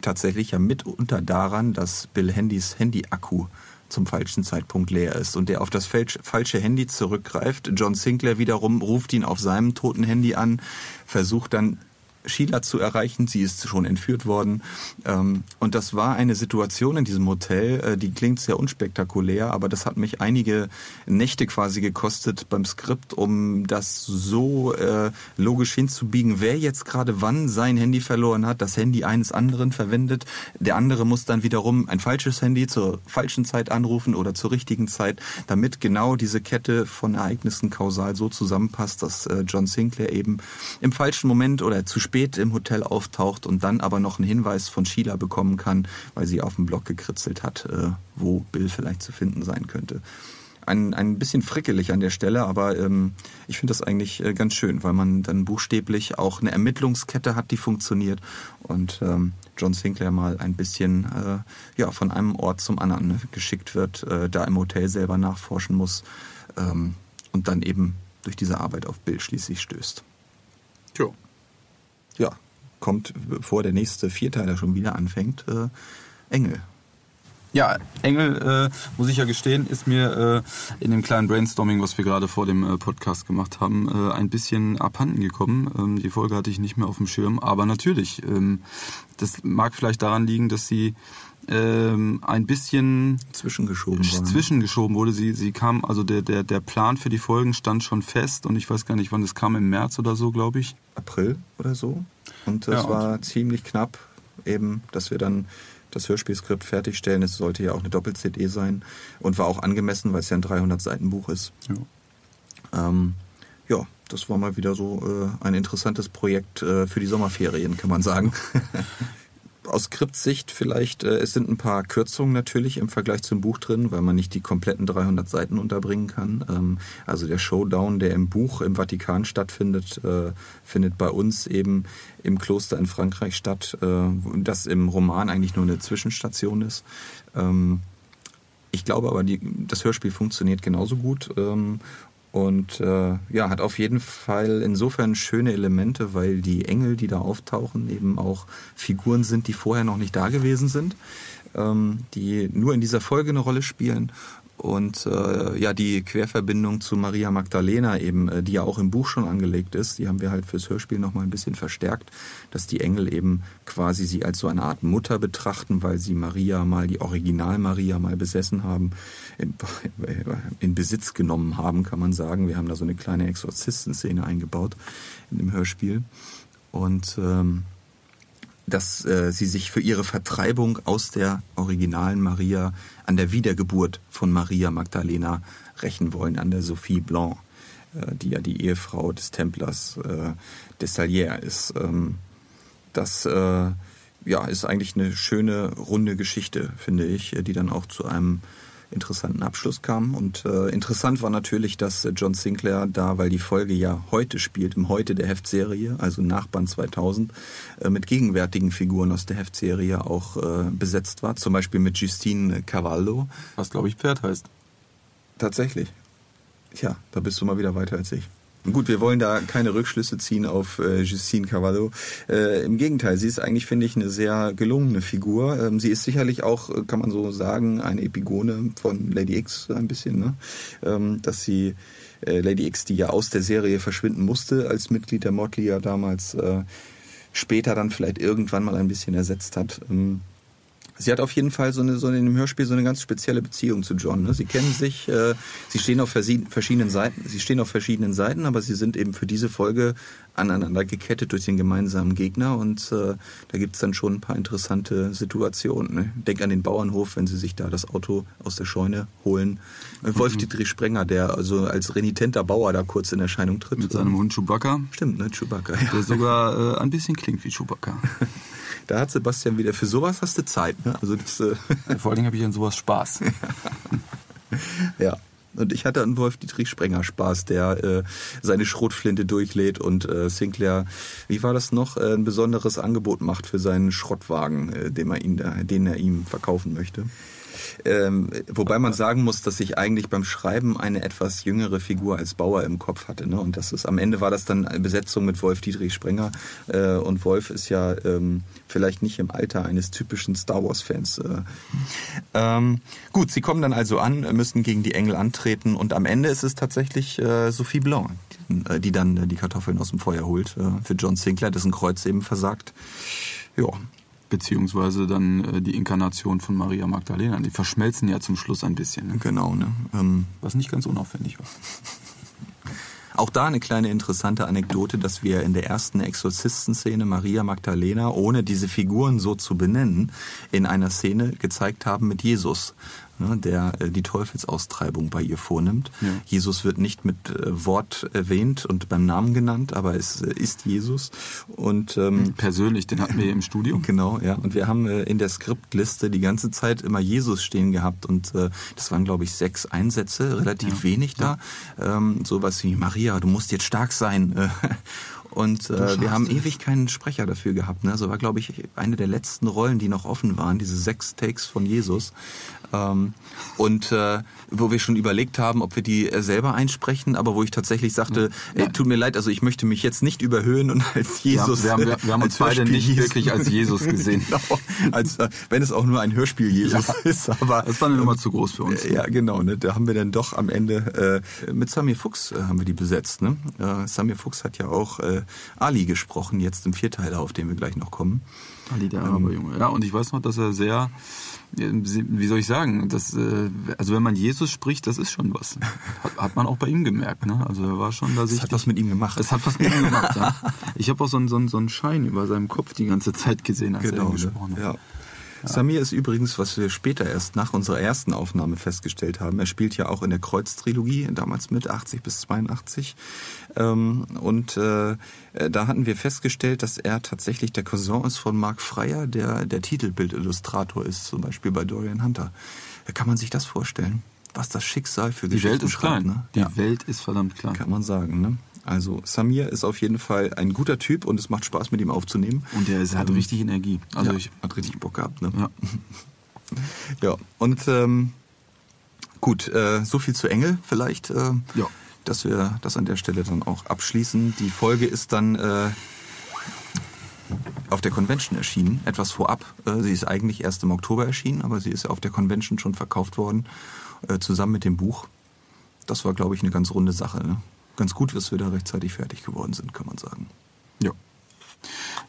tatsächlich ja mitunter daran, dass Bill Handys Handy-Akku zum falschen Zeitpunkt leer ist und der auf das falsche Handy zurückgreift. John Sinclair wiederum ruft ihn auf seinem toten Handy an, versucht dann Sheila zu erreichen. Sie ist schon entführt worden. Ähm, und das war eine Situation in diesem Hotel, äh, die klingt sehr unspektakulär, aber das hat mich einige Nächte quasi gekostet beim Skript, um das so äh, logisch hinzubiegen, wer jetzt gerade wann sein Handy verloren hat, das Handy eines anderen verwendet. Der andere muss dann wiederum ein falsches Handy zur falschen Zeit anrufen oder zur richtigen Zeit, damit genau diese Kette von Ereignissen kausal so zusammenpasst, dass äh, John Sinclair eben im falschen Moment oder zu spät im Hotel auftaucht und dann aber noch einen Hinweis von Sheila bekommen kann, weil sie auf dem Blog gekritzelt hat, äh, wo Bill vielleicht zu finden sein könnte. Ein, ein bisschen frickelig an der Stelle, aber ähm, ich finde das eigentlich äh, ganz schön, weil man dann buchstäblich auch eine Ermittlungskette hat, die funktioniert und ähm, John Sinclair mal ein bisschen äh, ja, von einem Ort zum anderen geschickt wird, äh, da im Hotel selber nachforschen muss ähm, und dann eben durch diese Arbeit auf Bill schließlich stößt. Tja ja, kommt, bevor der nächste Vierteiler schon wieder anfängt, äh, Engel. Ja, Engel, äh, muss ich ja gestehen, ist mir äh, in dem kleinen Brainstorming, was wir gerade vor dem äh, Podcast gemacht haben, äh, ein bisschen abhanden gekommen. Ähm, die Folge hatte ich nicht mehr auf dem Schirm, aber natürlich, ähm, das mag vielleicht daran liegen, dass sie ähm, ein bisschen zwischengeschoben, zwischengeschoben wurde. Sie, sie kam, also der, der, der Plan für die Folgen stand schon fest und ich weiß gar nicht, wann es kam, im März oder so, glaube ich. April oder so. Und es ja, war ziemlich knapp, eben, dass wir dann das Hörspielskript fertigstellen. Es sollte ja auch eine Doppel-CD sein und war auch angemessen, weil es ja ein 300-Seiten-Buch ist. Ja. Ähm, ja, das war mal wieder so äh, ein interessantes Projekt äh, für die Sommerferien, kann man sagen. aus Skriptsicht vielleicht, äh, es sind ein paar Kürzungen natürlich im Vergleich zum Buch drin, weil man nicht die kompletten 300 Seiten unterbringen kann. Ähm, also der Showdown, der im Buch im Vatikan stattfindet, äh, findet bei uns eben im Kloster in Frankreich statt, äh, das im Roman eigentlich nur eine Zwischenstation ist. Ähm, ich glaube aber, die, das Hörspiel funktioniert genauso gut. Ähm, und äh, ja, hat auf jeden Fall insofern schöne Elemente, weil die Engel, die da auftauchen, eben auch Figuren sind, die vorher noch nicht da gewesen sind, ähm, die nur in dieser Folge eine Rolle spielen und äh, ja, die Querverbindung zu Maria Magdalena eben, äh, die ja auch im Buch schon angelegt ist, die haben wir halt fürs Hörspiel nochmal ein bisschen verstärkt, dass die Engel eben quasi sie als so eine Art Mutter betrachten, weil sie Maria mal, die Original Maria mal besessen haben, in, in Besitz genommen haben, kann man sagen. Wir haben da so eine kleine Exorzistenszene eingebaut in dem Hörspiel. Und ähm, dass äh, sie sich für ihre Vertreibung aus der originalen Maria an der Wiedergeburt von Maria Magdalena rächen wollen, an der Sophie Blanc, äh, die ja die Ehefrau des Templers äh, Dessalier ist. Ähm, das äh, ja, ist eigentlich eine schöne, runde Geschichte, finde ich, die dann auch zu einem interessanten Abschluss kam. Und äh, interessant war natürlich, dass äh, John Sinclair da, weil die Folge ja heute spielt, im Heute der Heftserie, also Nachband 2000, äh, mit gegenwärtigen Figuren aus der Heftserie auch äh, besetzt war. Zum Beispiel mit Justine Cavallo. Was, glaube ich, Pferd heißt. Tatsächlich. Tja, da bist du mal wieder weiter als ich. Gut, wir wollen da keine Rückschlüsse ziehen auf äh, Justine Cavallo. Äh, Im Gegenteil, sie ist eigentlich, finde ich, eine sehr gelungene Figur. Ähm, sie ist sicherlich auch, äh, kann man so sagen, eine Epigone von Lady X ein bisschen, ne? Ähm, dass sie äh, Lady X, die ja aus der Serie verschwinden musste als Mitglied der Motley ja damals, äh, später dann vielleicht irgendwann mal ein bisschen ersetzt hat. Ähm, Sie hat auf jeden Fall so eine, so in dem Hörspiel so eine ganz spezielle Beziehung zu John. Ne? Sie kennen sich, äh, sie stehen auf verschiedenen Seiten, sie stehen auf verschiedenen Seiten, aber sie sind eben für diese Folge aneinander gekettet durch den gemeinsamen Gegner und äh, da gibt's dann schon ein paar interessante Situationen. Ne? Denk an den Bauernhof, wenn sie sich da das Auto aus der Scheune holen. Mhm. Wolf Dietrich Sprenger, der also als renitenter Bauer da kurz in Erscheinung tritt. Mit seinem Hund Chewbacca. Stimmt, ne? Chewbacca. Ja. Der sogar äh, ein bisschen klingt wie Chewbacca. Da hat Sebastian wieder, für sowas hast du Zeit. Ne? Also das, äh Vor allen Dingen habe ich an sowas Spaß. ja. Und ich hatte an Wolf Dietrich Sprenger Spaß, der äh, seine Schrotflinte durchlädt und äh, Sinclair, wie war das noch, äh, ein besonderes Angebot macht für seinen Schrottwagen, äh, den, er ihn, den er ihm verkaufen möchte. Ähm, wobei man sagen muss, dass ich eigentlich beim Schreiben eine etwas jüngere Figur als Bauer im Kopf hatte. Ne? Und das ist am Ende war das dann eine Besetzung mit Wolf Dietrich Sprenger. Äh, und Wolf ist ja ähm, vielleicht nicht im Alter eines typischen Star Wars-Fans. Äh. Ähm, gut, sie kommen dann also an, müssen gegen die Engel antreten und am Ende ist es tatsächlich äh, Sophie Blanc, die, äh, die dann äh, die Kartoffeln aus dem Feuer holt äh, für John Sinclair, dessen Kreuz eben versagt. Ja, beziehungsweise dann äh, die Inkarnation von Maria Magdalena. Die verschmelzen ja zum Schluss ein bisschen. Ne? Genau, ne? Ähm, Was nicht ganz unaufwendig war. Auch da eine kleine interessante Anekdote, dass wir in der ersten Exorzistenszene Maria Magdalena, ohne diese Figuren so zu benennen, in einer Szene gezeigt haben mit Jesus ne, der äh, die Teufelsaustreibung bei ihr vornimmt. Ja. Jesus wird nicht mit äh, Wort erwähnt und beim Namen genannt, aber es äh, ist Jesus. Und ähm, persönlich, den hatten wir im Studio. Genau, ja. Und wir haben äh, in der Skriptliste die ganze Zeit immer Jesus stehen gehabt und äh, das waren glaube ich sechs Einsätze, relativ ja. wenig da. Ähm, sowas wie Maria, du musst jetzt stark sein. Und äh, wir haben es. ewig keinen Sprecher dafür gehabt. Ne? Also war, glaube ich, eine der letzten Rollen, die noch offen waren, diese sechs Takes von Jesus. Ähm, und äh, wo wir schon überlegt haben, ob wir die äh, selber einsprechen, aber wo ich tatsächlich sagte, ja. ey, tut mir leid, also ich möchte mich jetzt nicht überhöhen und als Jesus. Ja, wir, haben, wir, wir haben uns beide nicht Jesus. wirklich als Jesus gesehen. genau, als, äh, wenn es auch nur ein Hörspiel Jesus ja. ist. Aber das war eine Nummer zu groß für uns. Ja, genau. Ne? Da haben wir dann doch am Ende äh, mit Samir Fuchs äh, haben wir die besetzt. Ne? Äh, Samir Fuchs hat ja auch äh, Ali gesprochen, jetzt im Vierteiler, auf den wir gleich noch kommen. Ali der ähm, Junge. Ja, und ich weiß noch, dass er sehr wie soll ich sagen, das, äh, also wenn man Jesus spricht, das ist schon was. Hat, hat man auch bei ihm gemerkt. Ne? Also er war schon da sich. Das hat was mit ihm gemacht. Das hat was mit ihm gemacht. ja. Ich habe auch so einen, so, einen, so einen Schein über seinem Kopf die ganze Zeit gesehen, als genau, er gesprochen hat. Ja. Ja. Samir ist übrigens, was wir später erst nach unserer ersten Aufnahme festgestellt haben, er spielt ja auch in der Kreuz-Trilogie, damals mit 80 bis 82. Ähm, und äh, da hatten wir festgestellt, dass er tatsächlich der Cousin ist von Mark Freyer, der der Titelbildillustrator ist, zum Beispiel bei Dorian Hunter. Kann man sich das vorstellen? Was das Schicksal für Die Welt ist klein. Ne? Die ja. Welt ist verdammt klein. Kann man sagen, ne? Also Samir ist auf jeden Fall ein guter Typ und es macht Spaß mit ihm aufzunehmen. Und er hat ähm, richtig Energie. Also ja, ich hat richtig Bock gehabt. Ne? Ja. ja. Und ähm, gut, äh, so viel zu Engel vielleicht. Äh, ja. Dass wir das an der Stelle dann auch abschließen. Die Folge ist dann äh, auf der Convention erschienen, etwas vorab. Äh, sie ist eigentlich erst im Oktober erschienen, aber sie ist auf der Convention schon verkauft worden, äh, zusammen mit dem Buch. Das war, glaube ich, eine ganz runde Sache. Ne? Ganz gut, dass wir da rechtzeitig fertig geworden sind, kann man sagen. Ja.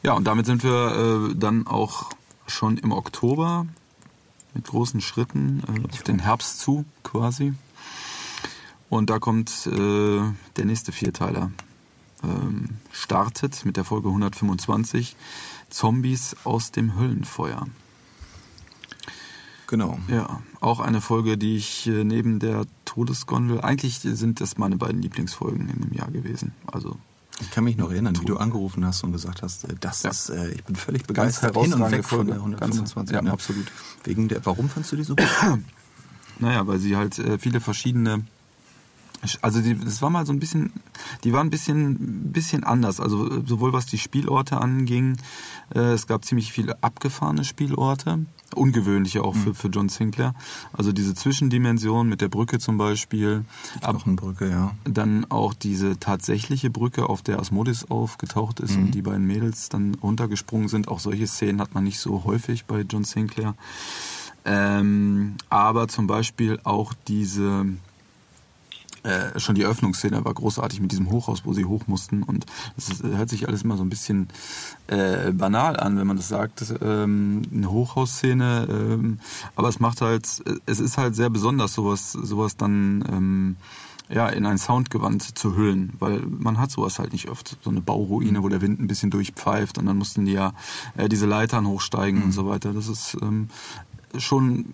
Ja, und damit sind wir äh, dann auch schon im Oktober mit großen Schritten äh, auf den Herbst zu, quasi. Und da kommt äh, der nächste Vierteiler. Ähm, startet mit der Folge 125 Zombies aus dem Höllenfeuer. Genau. Ja, auch eine Folge, die ich äh, neben der Todesgondel, eigentlich sind das meine beiden Lieblingsfolgen in dem Jahr gewesen. Also ich kann mich noch erinnern, wie du angerufen hast und gesagt hast, äh, das ja. ist, äh, ich bin völlig begeistert. Ganz hin und weg von der 125. Ganz, ja, ne? absolut. Wegen der, warum fandst du die so gut? naja, weil sie halt äh, viele verschiedene also die, das war mal so ein bisschen, die waren ein bisschen, bisschen anders. Also sowohl was die Spielorte anging, äh, es gab ziemlich viele abgefahrene Spielorte, ungewöhnliche auch für, mhm. für John Sinclair. Also diese Zwischendimension mit der Brücke zum Beispiel. Knochenbrücke, ja. Dann auch diese tatsächliche Brücke, auf der Asmodis aufgetaucht ist mhm. und die beiden Mädels dann runtergesprungen sind. Auch solche Szenen hat man nicht so häufig bei John Sinclair. Ähm, aber zum Beispiel auch diese äh, schon die Eröffnungsszene war großartig mit diesem Hochhaus, wo sie hoch mussten. Und das ist, hört sich alles immer so ein bisschen äh, banal an, wenn man das sagt. Ähm, eine Hochhausszene, ähm, aber es macht halt, es ist halt sehr besonders, sowas, sowas dann ähm, ja, in ein Soundgewand zu hüllen, weil man hat sowas halt nicht oft. So eine Bauruine, wo der Wind ein bisschen durchpfeift und dann mussten die ja äh, diese Leitern hochsteigen mhm. und so weiter. Das ist ähm, schon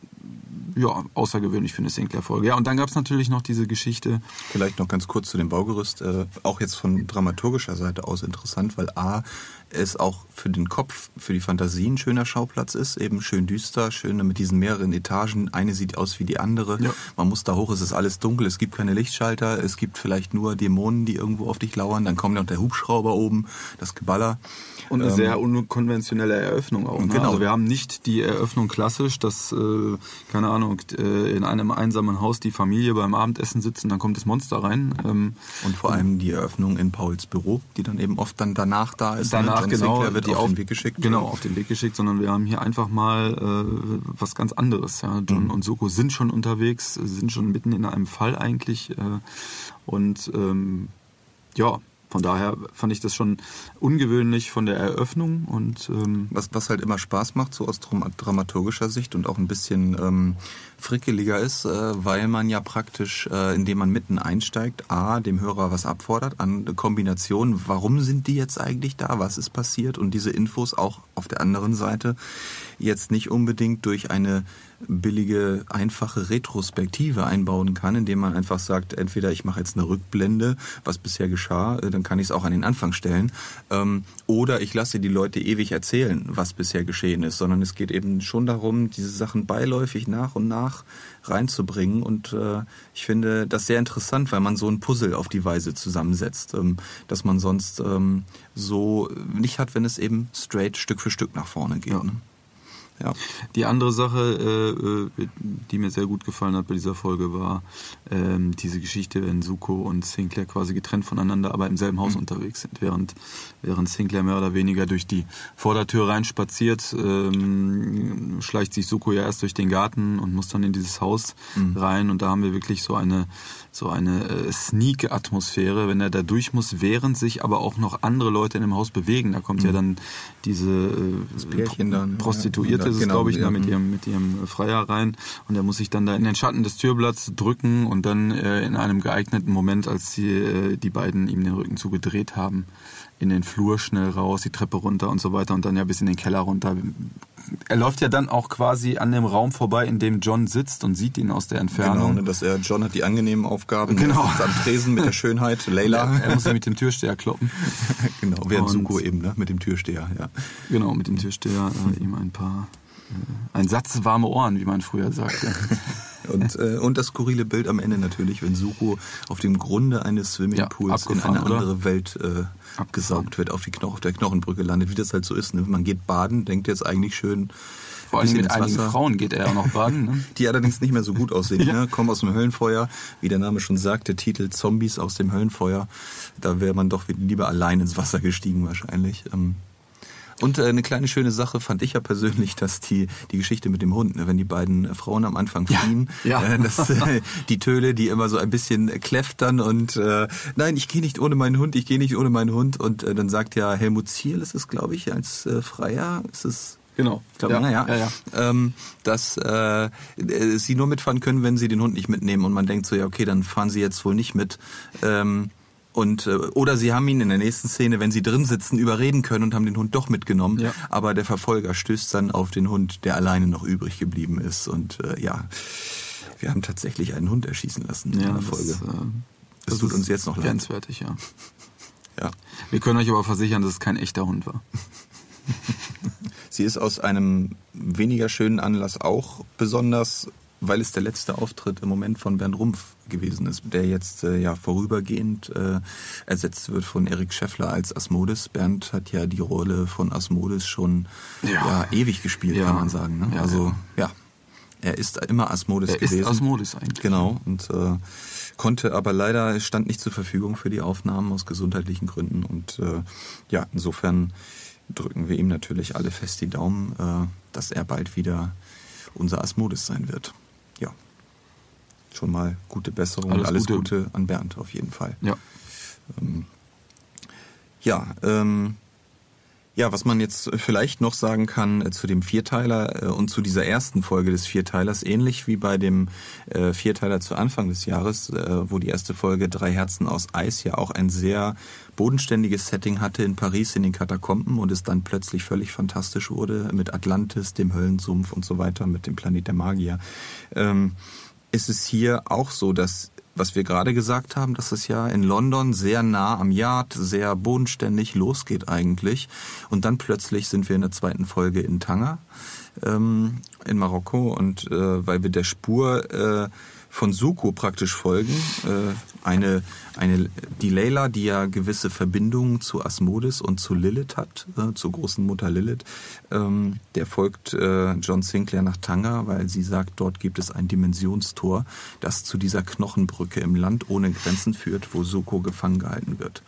ja, außergewöhnlich für eine Sinclair-Folge. Ja, und dann gab es natürlich noch diese Geschichte. Vielleicht noch ganz kurz zu dem Baugerüst. Äh, auch jetzt von dramaturgischer Seite aus interessant, weil A, es auch für den Kopf, für die Fantasie ein schöner Schauplatz ist. Eben schön düster, schön mit diesen mehreren Etagen. Eine sieht aus wie die andere. Ja. Man muss da hoch, es ist alles dunkel, es gibt keine Lichtschalter, es gibt vielleicht nur Dämonen, die irgendwo auf dich lauern. Dann kommt noch der Hubschrauber oben, das Geballer. Und eine ähm, sehr unkonventionelle Eröffnung auch. Ne? Genau. Also wir haben nicht die Eröffnung klassisch, dass, äh, keine Ahnung, äh, in einem einsamen Haus die Familie beim Abendessen sitzt und dann kommt das Monster rein. Ähm, und vor allem die Eröffnung in Pauls Büro, die dann eben oft dann danach da ist. Ne? Danach, genau. Sinclair wird die auf, auf den Weg geschickt. Genau, auf den Weg geschickt, sondern wir haben hier einfach mal äh, was ganz anderes. Ja. John mhm. und Soko sind schon unterwegs, sind schon mitten in einem Fall eigentlich. Äh, und ähm, ja, von daher fand ich das schon ungewöhnlich von der Eröffnung und ähm was, was halt immer Spaß macht, so aus dramaturgischer Sicht und auch ein bisschen ähm, frickeliger ist, äh, weil man ja praktisch, äh, indem man mitten einsteigt, A, dem Hörer was abfordert an Kombinationen, warum sind die jetzt eigentlich da, was ist passiert und diese Infos auch auf der anderen Seite jetzt nicht unbedingt durch eine billige, einfache Retrospektive einbauen kann, indem man einfach sagt, entweder ich mache jetzt eine Rückblende, was bisher geschah, äh, dann kann ich es auch an den Anfang stellen, ähm, oder ich lasse die Leute ewig erzählen, was bisher geschehen ist, sondern es geht eben schon darum, diese Sachen beiläufig nach und nach reinzubringen und äh, ich finde das sehr interessant, weil man so ein Puzzle auf die Weise zusammensetzt, ähm, dass man sonst ähm, so nicht hat, wenn es eben straight Stück für Stück nach vorne geht. Ja. Ne? Ja. Die andere Sache, äh, äh, die mir sehr gut gefallen hat bei dieser Folge, war ähm, diese Geschichte, wenn Suko und Sinclair quasi getrennt voneinander, aber im selben Haus mhm. unterwegs sind, während, während Sinclair mehr oder weniger durch die Vordertür reinspaziert, ähm, schleicht sich Suko ja erst durch den Garten und muss dann in dieses Haus mhm. rein und da haben wir wirklich so eine so eine äh, Sneak-Atmosphäre, wenn er da durch muss, während sich aber auch noch andere Leute in dem Haus bewegen. Da kommt mhm. ja dann diese äh, dann, Prostituierte, ja, ist genau, glaube ich, ja. mit mhm. ihrem mit ihrem Freier rein und er muss sich dann da in den Schatten des Türblatts drücken und dann äh, in einem geeigneten Moment, als die, äh, die beiden ihm den Rücken zugedreht haben, in den Flur schnell raus, die Treppe runter und so weiter und dann ja bis in den Keller runter. Er läuft ja dann auch quasi an dem Raum vorbei, in dem John sitzt und sieht ihn aus der Entfernung. Genau, dass er John hat die angenehmen Aufgaben. Genau. Am Tresen mit der Schönheit, Layla. Er, er muss ja mit dem Türsteher kloppen. genau, während Suko eben, ne? Mit dem Türsteher, ja. Genau, mit dem Türsteher äh, ihm ein paar, äh, ein Satz warme Ohren, wie man früher sagte. Und, äh, und das skurrile Bild am Ende natürlich, wenn Suko auf dem Grunde eines Swimmingpools ja, in eine andere oder? Welt äh, abgesaugt wird, auf, die Knochen, auf der Knochenbrücke landet, wie das halt so ist. Ne? Man geht baden, denkt jetzt eigentlich schön. Vor allem mit einigen Wasser. Frauen geht er ja noch baden. Ne? Die allerdings nicht mehr so gut aussehen. ja. ne? Kommen aus dem Höllenfeuer, wie der Name schon sagt, der Titel Zombies aus dem Höllenfeuer. Da wäre man doch lieber allein ins Wasser gestiegen wahrscheinlich. Ähm, und äh, eine kleine schöne Sache fand ich ja persönlich, dass die, die Geschichte mit dem Hund, ne, wenn die beiden Frauen am Anfang fliehen, ja, ja. Äh, dass, äh, die Töle, die immer so ein bisschen kläftern und äh, nein, ich gehe nicht ohne meinen Hund, ich gehe nicht ohne meinen Hund. Und äh, dann sagt ja Helmut Ziel, ist es, glaube ich, als äh, Freier, ist es Genau. Ich glaube, ja, ja, ja, ja. Ähm, dass äh, sie nur mitfahren können, wenn sie den Hund nicht mitnehmen. Und man denkt so, ja, okay, dann fahren sie jetzt wohl nicht mit. Ähm, und, äh, oder sie haben ihn in der nächsten Szene, wenn sie drin sitzen, überreden können und haben den Hund doch mitgenommen. Ja. Aber der Verfolger stößt dann auf den Hund, der alleine noch übrig geblieben ist. Und äh, ja, wir haben tatsächlich einen Hund erschießen lassen in ja, der Folge. Das, äh, das, das tut uns jetzt noch leid. Grenzwertig, ja. ja. Wir können euch aber versichern, dass es kein echter Hund war. Sie ist aus einem weniger schönen Anlass auch besonders weil es der letzte Auftritt im Moment von Bernd Rumpf gewesen ist, der jetzt äh, ja vorübergehend äh, ersetzt wird von Erik Scheffler als Asmodis. Bernd hat ja die Rolle von Asmodis schon ja, ja ewig gespielt, ja. kann man sagen. Ne? Ja, also ja. er ist immer Asmodis er gewesen. Ist Asmodis eigentlich. Genau und äh, konnte aber leider stand nicht zur Verfügung für die Aufnahmen aus gesundheitlichen Gründen und äh, ja insofern drücken wir ihm natürlich alle fest die Daumen, äh, dass er bald wieder unser Asmodis sein wird schon mal gute Besserung alles und alles Gute. Gute. an Bernd auf jeden Fall. Ja. Ähm, ja, ähm, Ja, was man jetzt vielleicht noch sagen kann äh, zu dem Vierteiler äh, und zu dieser ersten Folge des Vierteilers, ähnlich wie bei dem äh, Vierteiler zu Anfang des Jahres, äh, wo die erste Folge Drei Herzen aus Eis ja auch ein sehr bodenständiges Setting hatte in Paris in den Katakomben und es dann plötzlich völlig fantastisch wurde mit Atlantis, dem Höllensumpf und so weiter, mit dem Planet der Magier. Ähm, ist es hier auch so, dass was wir gerade gesagt haben, dass es ja in London sehr nah am Yard, sehr bodenständig losgeht eigentlich. Und dann plötzlich sind wir in der zweiten Folge in Tanger ähm, in Marokko und äh, weil wir der Spur äh, von Suko praktisch folgen. Äh, eine, eine, die Layla, die ja gewisse Verbindungen zu Asmodis und zu Lilith hat, äh, zur großen Mutter Lilith, ähm, der folgt äh, John Sinclair nach Tanga, weil sie sagt, dort gibt es ein Dimensionstor, das zu dieser Knochenbrücke im Land ohne Grenzen führt, wo Suko gefangen gehalten wird.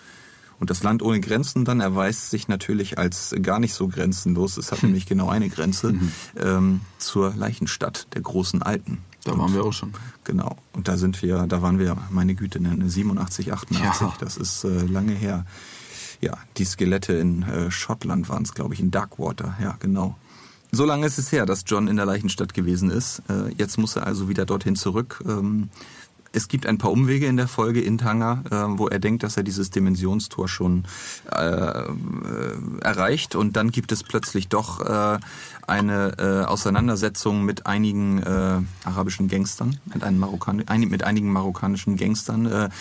Und das Land ohne Grenzen dann erweist sich natürlich als gar nicht so grenzenlos. Es hat nämlich genau eine Grenze mhm. ähm, zur Leichenstadt der großen Alten. Da waren wir auch schon. Genau. Und da sind wir, da waren wir, meine Güte, ne, 87, 88. Ja. Das ist äh, lange her. Ja, die Skelette in äh, Schottland waren es, glaube ich, in Darkwater. Ja, genau. So lange ist es her, dass John in der Leichenstadt gewesen ist. Äh, jetzt muss er also wieder dorthin zurück. Ähm, es gibt ein paar Umwege in der Folge in Tanger, äh, wo er denkt, dass er dieses Dimensionstor schon äh, äh, erreicht und dann gibt es plötzlich doch äh, eine äh, Auseinandersetzung mit einigen äh, arabischen Gangstern, mit, einem Marokkan ein, mit einigen marokkanischen Gangstern,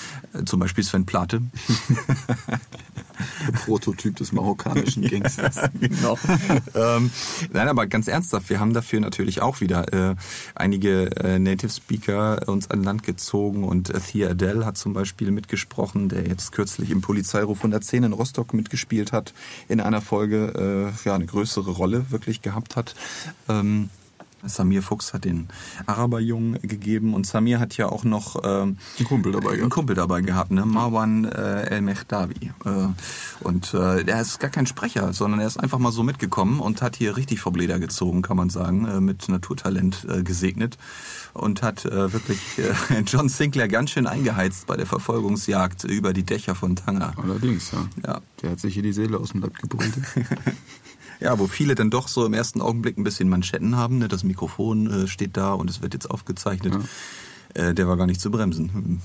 zum Beispiel Sven Plate. Der Prototyp des marokkanischen Gangsters. ja, genau. ähm, nein, aber ganz ernsthaft, wir haben dafür natürlich auch wieder äh, einige äh, Native Speaker uns an Land gezogen und äh, Thea Adele hat zum Beispiel mitgesprochen, der jetzt kürzlich im Polizeiruf 110 in Rostock mitgespielt hat, in einer Folge äh, ja eine größere Rolle wirklich gehabt hat. Ähm, Samir Fuchs hat den Araberjungen gegeben und Samir hat ja auch noch ähm, einen Kumpel dabei gehabt. Einen Kumpel dabei gehabt, ne? Marwan äh, El Mehdavi. Äh, und äh, er ist gar kein Sprecher, sondern er ist einfach mal so mitgekommen und hat hier richtig vom Leder gezogen, kann man sagen, äh, mit Naturtalent äh, gesegnet und hat äh, wirklich äh, John Sinclair ganz schön eingeheizt bei der Verfolgungsjagd über die Dächer von Tanger. Allerdings, ja. ja. Der hat sich hier die Seele aus dem Leib gebrüllt. Ja, wo viele dann doch so im ersten Augenblick ein bisschen Manschetten haben. Ne? Das Mikrofon äh, steht da und es wird jetzt aufgezeichnet. Ja. Äh, der war gar nicht zu bremsen.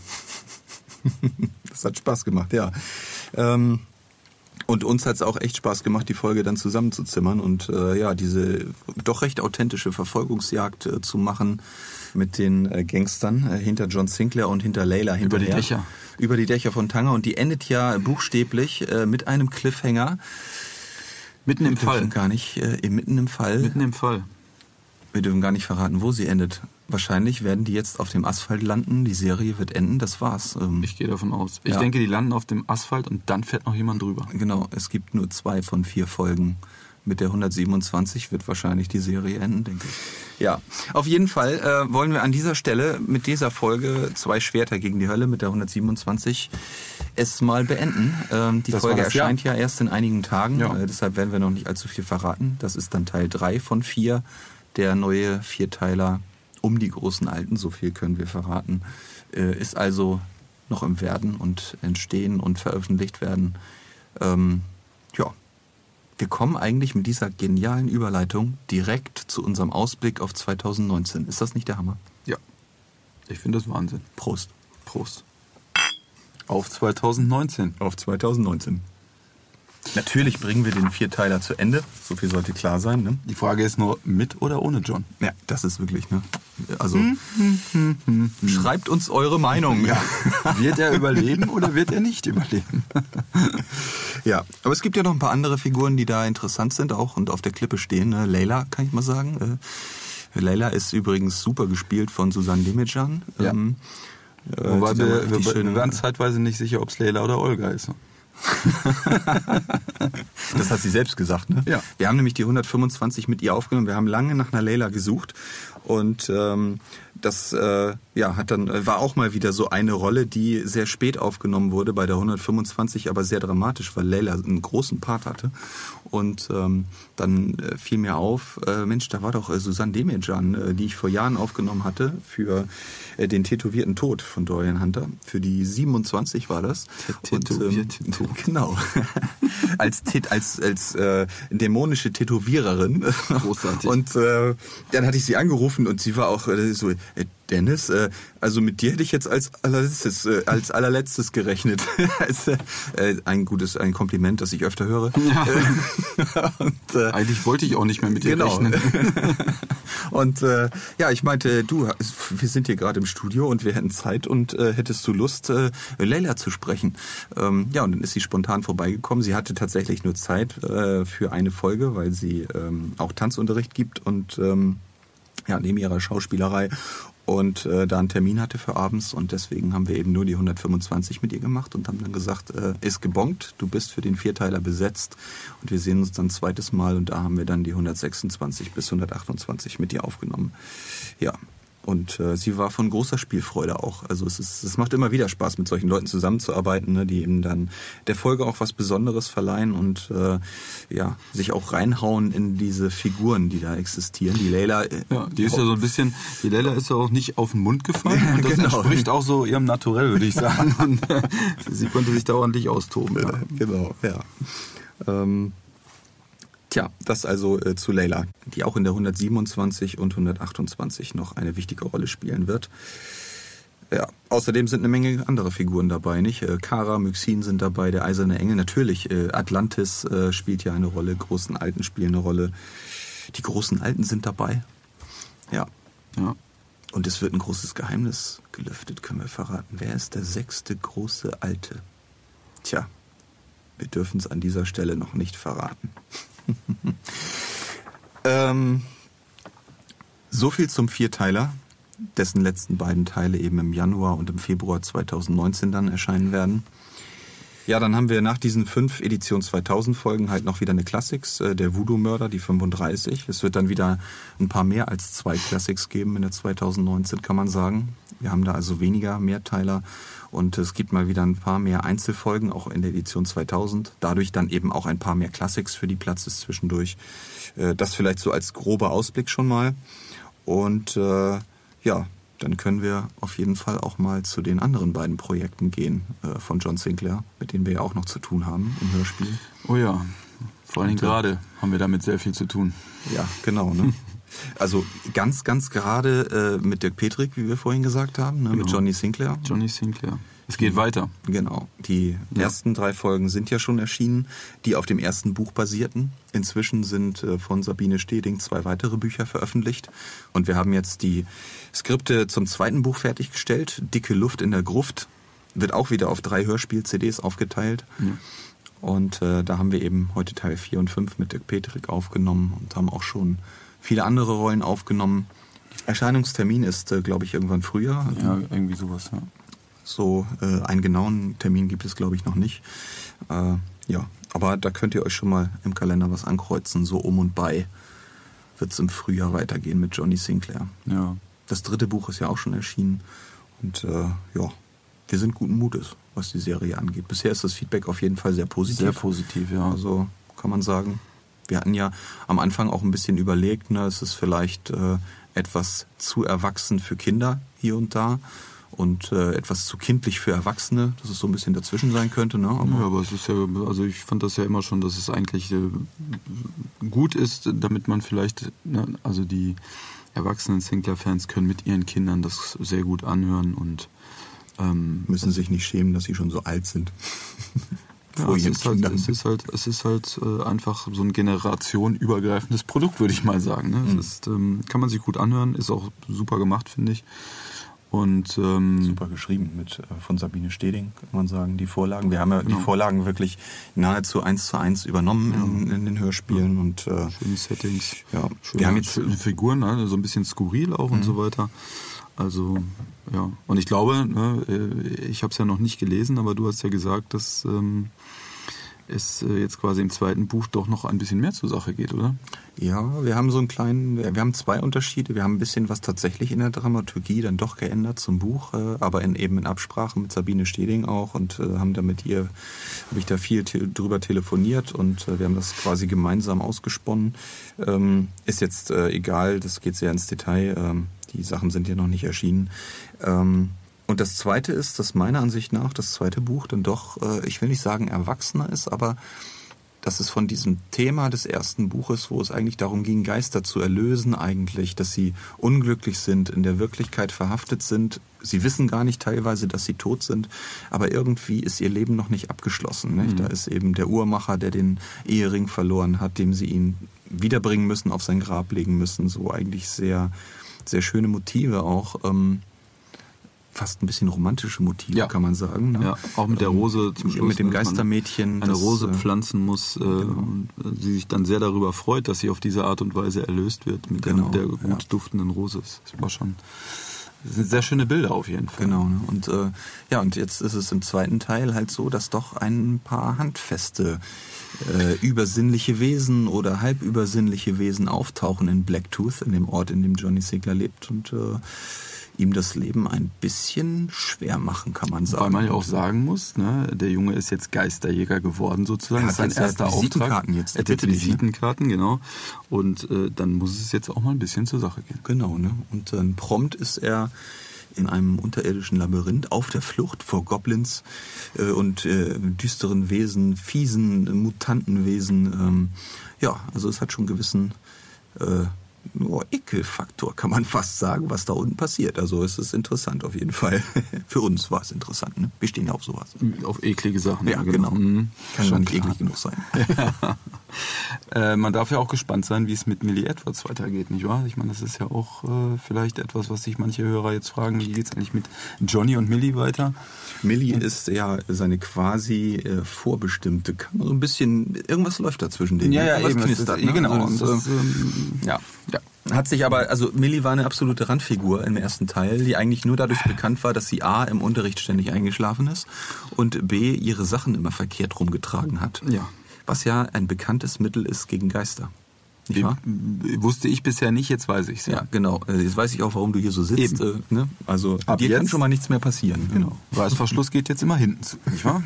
das hat Spaß gemacht, ja. Ähm, und uns hat es auch echt Spaß gemacht, die Folge dann zusammenzuzimmern und äh, ja, diese doch recht authentische Verfolgungsjagd äh, zu machen mit den äh, Gangstern äh, hinter John Sinclair und hinter Layla hinterher. Über die Dächer. Über die Dächer von Tanger und die endet ja buchstäblich äh, mit einem Cliffhanger Mitten im Fall. Gar nicht, äh, mitten im Fall. Mitten im Fall. Wir dürfen gar nicht verraten, wo sie endet. Wahrscheinlich werden die jetzt auf dem Asphalt landen, die Serie wird enden, das war's. Ähm, ich gehe davon aus. Ich ja. denke, die landen auf dem Asphalt und dann fährt noch jemand drüber. Genau, es gibt nur zwei von vier Folgen mit der 127 wird wahrscheinlich die Serie enden, denke ich. Ja, auf jeden Fall äh, wollen wir an dieser Stelle mit dieser Folge zwei Schwerter gegen die Hölle mit der 127 es mal beenden. Ähm, die das Folge das, erscheint ja. ja. erst in einigen Tagen, ja. äh, deshalb werden wir noch nicht allzu viel verraten. Das ist dann Teil 3 von 4, der neue Vierteiler um die großen Alten, so viel können wir verraten, äh, ist also noch im Werden und entstehen und veröffentlicht werden. Ähm, wir kommen eigentlich mit dieser genialen Überleitung direkt zu unserem Ausblick auf 2019. Ist das nicht der Hammer? Ja. Ich finde das Wahnsinn. Prost. Prost. Auf 2019. Auf 2019. Natürlich bringen wir den Vierteiler zu Ende. So viel sollte klar sein. Ne? Die Frage ist nur mit oder ohne John. Ja, das ist wirklich. Ne? Also hm, hm, hm, schreibt uns eure Meinung. Ja. Wird er überleben oder wird er nicht überleben? ja, aber es gibt ja noch ein paar andere Figuren, die da interessant sind auch und auf der Klippe stehen. Ne? Leila, kann ich mal sagen. Äh, Leila ist übrigens super gespielt von Susanne Demejan. Ja. Ähm, äh, Wobei wir, wir, wir waren zeitweise nicht sicher, ob es Leila oder Olga ist. das hat sie selbst gesagt, ne? Ja. Wir haben nämlich die 125 mit ihr aufgenommen. Wir haben lange nach einer Leila gesucht und ähm, das äh, ja, hat dann, war auch mal wieder so eine Rolle, die sehr spät aufgenommen wurde bei der 125, aber sehr dramatisch, weil Leila einen großen Part hatte. Und ähm, dann äh, fiel mir auf, äh, Mensch, da war doch äh, Susanne Demirjan, äh, die ich vor Jahren aufgenommen hatte für äh, den tätowierten Tod von Dorian Hunter. Für die 27 war das. Tätowierten Tod. Genau. als, als als, als äh, dämonische Tätowiererin. Großartig. Und äh, dann hatte ich sie angerufen und sie war auch äh, so, äh, Dennis, äh, also mit dir hätte ich jetzt als allerletztes, äh, als allerletztes gerechnet. also, äh, ein gutes, ein Kompliment, das ich öfter höre. Ja. und, äh, Eigentlich wollte ich auch nicht mehr mit dir genau. rechnen. und äh, ja, ich meinte, du, wir sind hier gerade im Studio und wir hätten Zeit und äh, hättest du Lust, äh, Leila zu sprechen? Ähm, ja, und dann ist sie spontan vorbeigekommen. Sie hatte tatsächlich nur Zeit äh, für eine Folge, weil sie ähm, auch Tanzunterricht gibt und ähm, ja, neben ihrer Schauspielerei. Und äh, da einen Termin hatte für abends und deswegen haben wir eben nur die 125 mit ihr gemacht und haben dann gesagt, äh, ist gebongt, du bist für den Vierteiler besetzt. Und wir sehen uns dann zweites Mal und da haben wir dann die 126 bis 128 mit ihr aufgenommen. Ja, und äh, sie war von großer Spielfreude auch. Also es, ist, es macht immer wieder Spaß, mit solchen Leuten zusammenzuarbeiten, ne, die eben dann der Folge auch was Besonderes verleihen und äh, ja, sich auch reinhauen in diese Figuren, die da existieren. Die Leila. Äh, Ja, die ist ja so ein bisschen, die Leila ist ja auch nicht auf den Mund gefallen und das Genau. entspricht auch so ihrem Naturell, würde ich sagen. Und sie konnte sich da ordentlich austoben. Ja. Genau, ja. Ähm, tja, das also äh, zu Leila, die auch in der 127 und 128 noch eine wichtige Rolle spielen wird. Ja, außerdem sind eine Menge andere Figuren dabei, nicht? Äh, Kara, Myxin sind dabei, der Eiserne Engel, natürlich. Äh, Atlantis äh, spielt ja eine Rolle, großen Alten spielen eine Rolle. Die großen Alten sind dabei. Ja. Ja. Und es wird ein großes Geheimnis gelüftet, können wir verraten. Wer ist der sechste große Alte? Tja, wir dürfen es an dieser Stelle noch nicht verraten. ähm, so viel zum Vierteiler, dessen letzten beiden Teile eben im Januar und im Februar 2019 dann erscheinen werden. Ja, dann haben wir nach diesen fünf Edition 2000 Folgen halt noch wieder eine Classics, äh, der Voodoo-Mörder, die 35. Es wird dann wieder ein paar mehr als zwei Classics geben in der 2019, kann man sagen. Wir haben da also weniger Mehrteiler und es gibt mal wieder ein paar mehr Einzelfolgen, auch in der Edition 2000. Dadurch dann eben auch ein paar mehr Classics für die Platzes zwischendurch. Äh, Das vielleicht so als grober Ausblick schon mal. Und äh, ja, dann können wir auf jeden Fall auch mal zu den anderen beiden Projekten gehen äh, von John Sinclair, mit denen wir ja auch noch zu tun haben im Hörspiel. Oh ja, vor allen Dingen Und, äh, gerade haben wir damit sehr viel zu tun. Ja, genau. Ne? Also ganz, ganz gerade äh, mit Dirk Petrik, wie wir vorhin gesagt haben, ne? mit Genau. Johnny Sinclair. Johnny Sinclair. Es geht weiter. Genau. Die Ja. ersten drei Folgen sind ja schon erschienen, die auf dem ersten Buch basierten. Inzwischen sind äh, von Sabine Steding zwei weitere Bücher veröffentlicht. Und wir haben jetzt die Skripte zum zweiten Buch fertiggestellt. Dicke Luft in der Gruft wird auch wieder auf drei Hörspiel-CDs aufgeteilt. Und äh, da haben wir eben heute Teil 4 und 5 mit Dirk Petrik aufgenommen und haben auch schon viele andere Rollen aufgenommen. Erscheinungstermin ist, äh, glaube ich, irgendwann früher. Ja, irgendwie sowas. Ja. So äh, einen genauen Termin gibt es, glaube ich, noch nicht. Äh, ja, aber da könnt ihr euch schon mal im Kalender was ankreuzen. So um und bei wird es im Frühjahr weitergehen mit Johnny Sinclair. ja. Das dritte Buch ist ja auch schon erschienen. Und äh, ja, wir sind guten Mutes, was die Serie angeht. Bisher ist das Feedback auf jeden Fall sehr positiv. Sehr positiv, ja. Also kann man sagen. Wir hatten ja am Anfang auch ein bisschen überlegt, ne, es ist vielleicht äh, etwas zu erwachsen für Kinder hier und da und äh, etwas zu kindlich für Erwachsene, dass es so ein bisschen dazwischen sein könnte. Ne? Aber, Ja, aber es ist ja, also ich fand das ja immer schon, dass es eigentlich äh, gut ist, damit man vielleicht, ne, also die erwachsenen Sinclair-Fans können mit ihren Kindern das sehr gut anhören und ähm, müssen sich nicht schämen, dass sie schon so alt sind. ja, es, ist halt, es ist halt, es ist halt äh, einfach so ein generationenübergreifendes Produkt, würde ich mal sagen. Ne? Mhm. Es ist, ähm, kann man sich gut anhören, ist auch super gemacht, finde ich. Und ähm, Super geschrieben mit äh, von Sabine Steding, kann man sagen, die Vorlagen. Wir haben ja Genau. die Vorlagen wirklich nahezu eins zu eins übernommen in, in den Hörspielen und äh, schöne Settings. ja, Schöne, wir haben jetzt schöne Figuren, ne? so ein bisschen skurril auch und so weiter. Also, ja. Und ich glaube, ne, äh, ich habe es ja noch nicht gelesen, aber du hast ja gesagt, dass ähm, es äh, jetzt quasi im zweiten Buch doch noch ein bisschen mehr zur Sache geht, oder? Ja, wir haben so einen kleinen, wir haben zwei Unterschiede. Wir haben ein bisschen was tatsächlich in der Dramaturgie dann doch geändert zum Buch, äh, aber in, eben in Absprache mit Sabine Steding auch und äh, haben da mit ihr, habe ich da viel te drüber telefoniert und wir haben das quasi gemeinsam ausgesponnen. Ähm, ist jetzt äh, egal, das geht sehr ins Detail. Ähm, die Sachen sind ja noch nicht erschienen. Ähm, und das Zweite ist, dass meiner Ansicht nach das zweite Buch dann doch, äh, ich will nicht sagen erwachsener ist, aber dass es von diesem Thema des ersten Buches, wo es eigentlich darum ging, Geister zu erlösen eigentlich, dass sie unglücklich sind, in der Wirklichkeit verhaftet sind. Sie wissen gar nicht teilweise, dass sie tot sind, aber irgendwie ist ihr Leben noch nicht abgeschlossen. Nicht? Mhm. Da ist eben der Uhrmacher, der den Ehering verloren hat, dem sie ihn wiederbringen müssen, auf sein Grab legen müssen. So eigentlich sehr, sehr schöne Motive auch. Ähm, fast ein bisschen romantische Motive, ja. kann man sagen. Ne? Ja, auch mit der ähm, Rose zum Schluss. Mit dem Geistermädchen. Eine das, Rose äh, pflanzen muss, äh, genau. sie sich dann sehr darüber freut, dass sie auf diese Art und Weise erlöst wird mit genau, der, der gut ja. duftenden Rose. Das war schon das sind sehr schöne Bilder auf jeden Fall. Genau. Ne? Und äh, ja, und jetzt ist es im zweiten Teil halt so, dass doch ein paar handfeste äh, übersinnliche Wesen oder halbübersinnliche Wesen auftauchen in Blacktooth, in dem Ort, in dem Johnny Sigler lebt und äh, ihm das Leben ein bisschen schwer machen, kann man sagen. Weil man ja auch sagen muss, ne, der Junge ist jetzt Geisterjäger geworden sozusagen. Er hat das ist sein erster Auftrag. Jetzt, er Visitenkarten, ne? genau. Und äh, dann muss es jetzt auch mal ein bisschen zur Sache gehen. Genau, ne? Und dann prompt ist er in einem unterirdischen Labyrinth auf der Flucht vor Goblins äh, und äh, düsteren Wesen, fiesen, Mutantenwesen. Ähm, ja, also es hat schon gewissen äh, nur Ekelfaktor, kann man fast sagen, was da unten passiert. Also es ist interessant auf jeden Fall. Für uns war es interessant. Ne? Wir stehen ja auf sowas. Auf eklige Sachen. Ja, genau. genau. Mhm. Kann schon nicht eklig genug sein. Ja. äh, man darf ja auch gespannt sein, wie es mit Millie Edwards weitergeht, nicht wahr? Ich meine, das ist ja auch äh, vielleicht etwas, was sich manche Hörer jetzt fragen, wie geht es eigentlich mit Johnny und Millie weiter? Millie ist ja seine quasi äh, vorbestimmte, kann so ein bisschen, irgendwas läuft dazwischen denen. Ja, ja, eben, knistert, ist, ne? genau. Also, das, ähm, ja. Ja. Hat sich aber, also Millie war eine absolute Randfigur im ersten Teil, die eigentlich nur dadurch bekannt war, dass sie A im Unterricht ständig eingeschlafen ist und B ihre Sachen immer verkehrt rumgetragen hat. Ja. Was ja ein bekanntes Mittel ist gegen Geister. Nicht wahr? Wusste ich bisher nicht, jetzt weiß ich es. Ja. ja. genau. Äh, jetzt weiß ich auch, warum du hier so sitzt. Eben. Äh, ne? Also Ab dir jetzt kann schon mal nichts mehr passieren. Genau. Reißverschluss geht jetzt immer hinten zu, nicht wahr?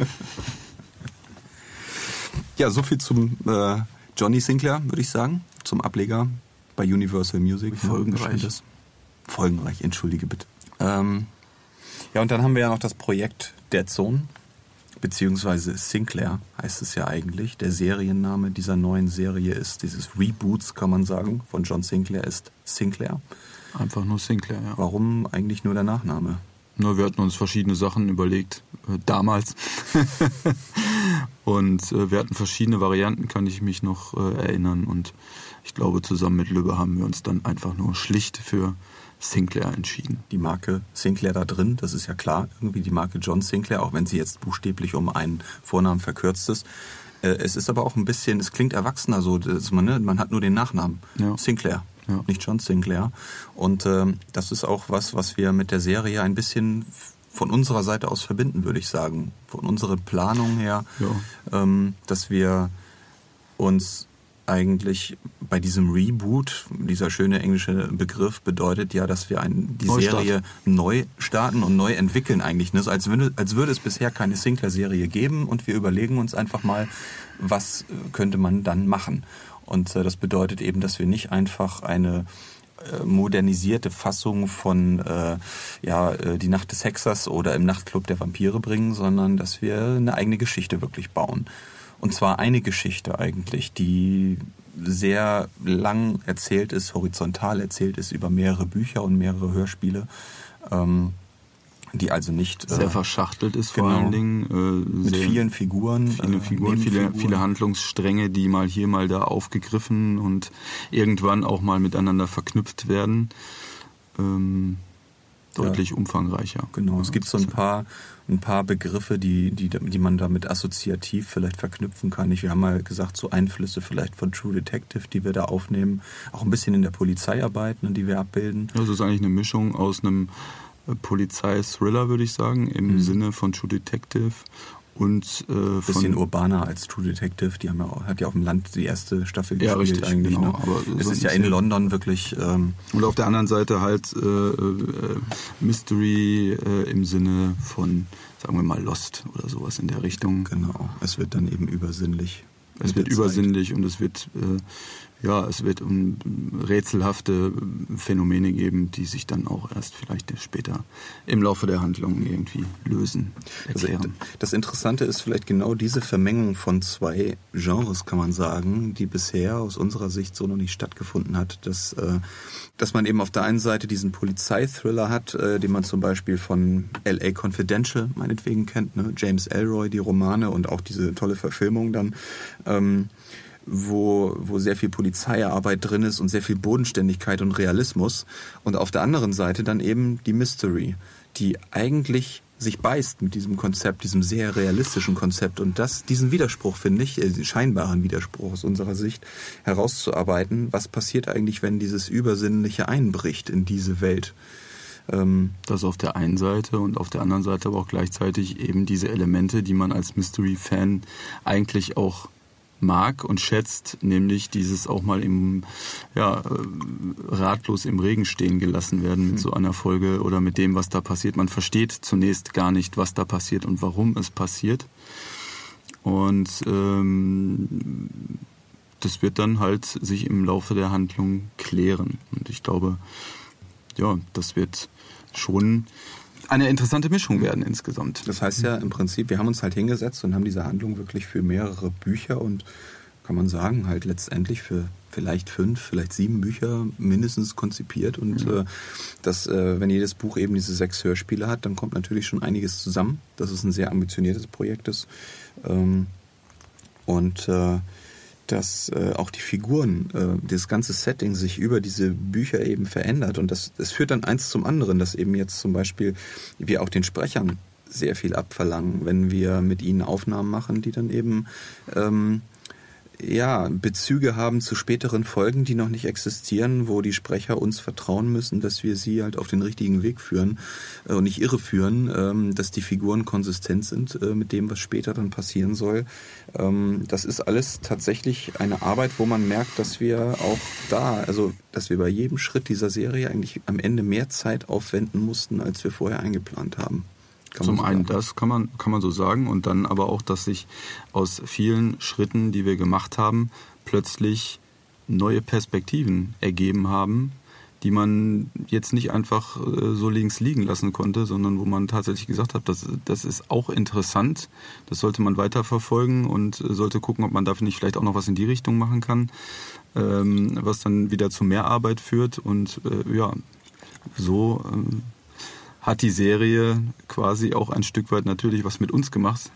ja, so viel zum äh, Johnny Sinclair, würde ich sagen, zum Ableger bei Universal Music. Folgenreich. Folgenreich, entschuldige bitte. Ähm, ja, und dann haben wir ja noch das Projekt Dead Zone, beziehungsweise Sinclair heißt es ja eigentlich. Der Serienname dieser neuen Serie ist dieses Reboots, kann man sagen, von John Sinclair ist Sinclair. Einfach nur Sinclair, ja. Warum eigentlich nur der Nachname? Nur wir hatten uns verschiedene Sachen überlegt, äh, damals. und äh, wir hatten verschiedene Varianten, kann ich mich noch äh, erinnern. Und ich glaube, zusammen mit Lübbe haben wir uns dann einfach nur schlicht für Sinclair entschieden. Die Marke Sinclair da drin, das ist ja klar, irgendwie die Marke John Sinclair, auch wenn sie jetzt buchstäblich um einen Vornamen verkürzt ist. Äh, es ist aber auch ein bisschen, es klingt erwachsener so, man, ne, man hat nur den Nachnamen. Ja. Sinclair. Ja. Nicht John Sinclair. Und ähm, das ist auch was, was wir mit der Serie ein bisschen von unserer Seite aus verbinden, würde ich sagen. Von unserer Planung her, ja. ähm, dass wir uns eigentlich bei diesem Reboot, dieser schöne englische Begriff bedeutet ja, dass wir ein, die Neustart. Serie neu starten und neu entwickeln eigentlich. Ne? als, würde, als würde es bisher keine Sinclair-Serie geben und wir überlegen uns einfach mal, was könnte man dann machen. Und äh, das bedeutet eben, dass wir nicht einfach eine äh, modernisierte Fassung von äh, ja äh, die Nacht des Hexers oder im Nachtclub der Vampire bringen, sondern dass wir eine eigene Geschichte wirklich bauen. Und zwar eine Geschichte eigentlich, die sehr lang erzählt ist, horizontal erzählt ist über mehrere Bücher und mehrere Hörspiele. Ähm, die also nicht sehr äh, verschachtelt ist genau, vor allen Dingen äh, mit vielen Figuren, viele Figuren, viele, viele Handlungsstränge, die mal hier mal da aufgegriffen und irgendwann auch mal miteinander verknüpft werden. Ähm, deutlich ja. umfangreicher. Genau, es gibt so ein paar ein paar Begriffe, die, die, die man damit assoziativ vielleicht verknüpfen kann. Ich, wir haben mal gesagt, so Einflüsse vielleicht von True Detective, die wir da aufnehmen, auch ein bisschen in der Polizeiarbeit, ne, die wir abbilden. Das ist eigentlich eine Mischung aus einem äh, Polizei-Thriller, würde ich sagen, im mhm. Sinne von True Detective und äh, bisschen urbaner als True Detective. Die haben ja, hat ja auf dem Land die erste Staffel ja, gespielt richtig, eigentlich. Genau, ne? aber es ist ja in London wirklich. Ähm und auf der anderen Seite halt äh, äh, Mystery äh, im Sinne von, sagen wir mal, Lost oder sowas in der Richtung. Genau. Es wird dann eben übersinnlich. Es wird übersinnlich und es wird äh, ja, es wird um rätselhafte Phänomene geben, die sich dann auch erst vielleicht später im Laufe der Handlung irgendwie lösen, also, erklären. Also, das Interessante ist vielleicht genau diese Vermengung von zwei Genres, kann man sagen, die bisher aus unserer Sicht so noch nicht stattgefunden hat. Dass, äh, dass man eben auf der einen Seite diesen Polizeithriller hat, äh, den man zum Beispiel von L.A. Confidential meinetwegen kennt, ne? James Elroy, die Romane und auch diese tolle Verfilmung dann. Ähm, wo, wo sehr viel Polizeiarbeit drin ist und sehr viel Bodenständigkeit und Realismus. Und auf der anderen Seite dann eben die Mystery, die eigentlich sich beißt mit diesem Konzept, diesem sehr realistischen Konzept. Und das, diesen Widerspruch, finde ich, äh, scheinbaren Widerspruch aus unserer Sicht herauszuarbeiten. Was passiert eigentlich, wenn dieses Übersinnliche einbricht in diese Welt? Ähm, das auf der einen Seite und auf der anderen Seite aber auch gleichzeitig eben diese Elemente, die man als Mystery-Fan eigentlich auch mag und schätzt, nämlich dieses auch mal im ja, äh, ratlos im Regen stehen gelassen werden mit hm. so einer Folge oder mit dem, was da passiert. Man versteht zunächst gar nicht, was da passiert und warum es passiert. Und ähm, das wird dann halt sich im Laufe der Handlung klären. Und ich glaube, ja, das wird schon eine interessante Mischung werden insgesamt. Das heißt ja im Prinzip, wir haben uns halt hingesetzt und haben diese Handlung wirklich für mehrere Bücher und kann man sagen, halt letztendlich für vielleicht fünf, vielleicht sieben Bücher mindestens konzipiert. Und mhm. äh, das, äh, wenn jedes Buch eben diese sechs Hörspiele hat, dann kommt natürlich schon einiges zusammen. Das ist ein sehr ambitioniertes Projekt ist. Ähm, und äh, dass äh, auch die Figuren, äh, das ganze Setting sich über diese Bücher eben verändert. Und das, das führt dann eins zum anderen, dass eben jetzt zum Beispiel wir auch den Sprechern sehr viel abverlangen, wenn wir mit ihnen Aufnahmen machen, die dann eben ähm, ja, Bezüge haben zu späteren Folgen, die noch nicht existieren, wo die Sprecher uns vertrauen müssen, dass wir sie halt auf den richtigen Weg führen äh, und nicht irreführen, ähm, dass die Figuren konsistent sind äh, mit dem, was später dann passieren soll. Ähm, das ist alles tatsächlich eine Arbeit, wo man merkt, dass wir auch da, also dass wir bei jedem Schritt dieser Serie eigentlich am Ende mehr Zeit aufwenden mussten, als wir vorher eingeplant haben. Zum einen das kann man, kann man so sagen und dann aber auch, dass sich aus vielen Schritten, die wir gemacht haben, plötzlich neue Perspektiven ergeben haben, die man jetzt nicht einfach äh, so links liegen lassen konnte, sondern wo man tatsächlich gesagt hat, das, das ist auch interessant, das sollte man weiterverfolgen und sollte gucken, ob man dafür nicht vielleicht auch noch was in die Richtung machen kann, ähm, was dann wieder zu mehr Arbeit führt und äh, ja, so ähm, hat die Serie quasi auch ein Stück weit natürlich was mit uns gemacht.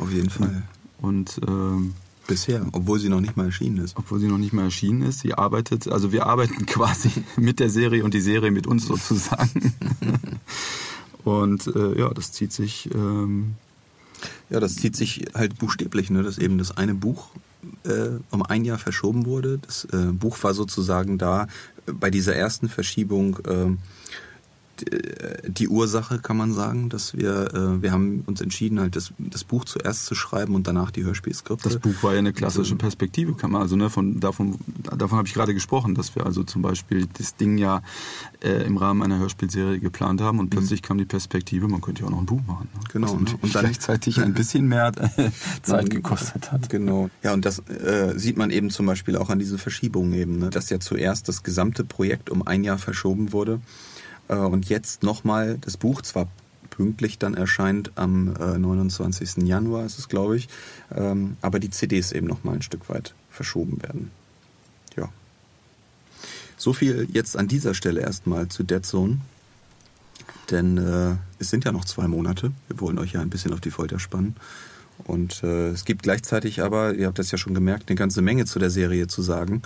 Auf jeden Fall. Und ähm, bisher, obwohl sie noch nicht mal erschienen ist. Obwohl sie noch nicht mal erschienen ist. Sie arbeitet, also wir arbeiten quasi mit der Serie und die Serie mit uns sozusagen. und äh, ja, das zieht sich. Ähm, ja, das zieht sich halt buchstäblich, ne, dass eben das eine Buch äh, um ein Jahr verschoben wurde. Das äh, Buch war sozusagen da äh, bei dieser ersten Verschiebung ähm, die Ursache, kann man sagen, dass wir, äh, wir haben uns entschieden, halt das, das Buch zuerst zu schreiben und danach die Hörspielskripte. Das Buch war ja eine klassische Perspektive, kann man, also ne, von, davon, davon habe ich gerade gesprochen, dass wir also zum Beispiel das Ding ja äh, im Rahmen einer Hörspielserie geplant haben und mhm. plötzlich kam die Perspektive, man könnte ja auch noch ein Buch machen. Ne? Genau. Und, und dann gleichzeitig ein bisschen mehr äh, Zeit gekostet hat. Genau. Ja, und das äh, sieht man eben zum Beispiel auch an diesen Verschiebungen eben, ne? dass ja zuerst das gesamte Projekt um ein Jahr verschoben wurde äh, und jetzt nochmal das Buch zwar pünktlich dann erscheint am 29. Äh, Januar, ist es glaube ich, ähm, aber die CDs eben nochmal ein Stück weit verschoben werden. Ja. So viel jetzt an dieser Stelle erstmal zu Dead Zone. Denn äh, es sind ja noch zwei Monate. Wir wollen euch ja ein bisschen auf die Folter spannen. Und äh, es gibt gleichzeitig aber, ihr habt das ja schon gemerkt, eine ganze Menge zu der Serie zu sagen.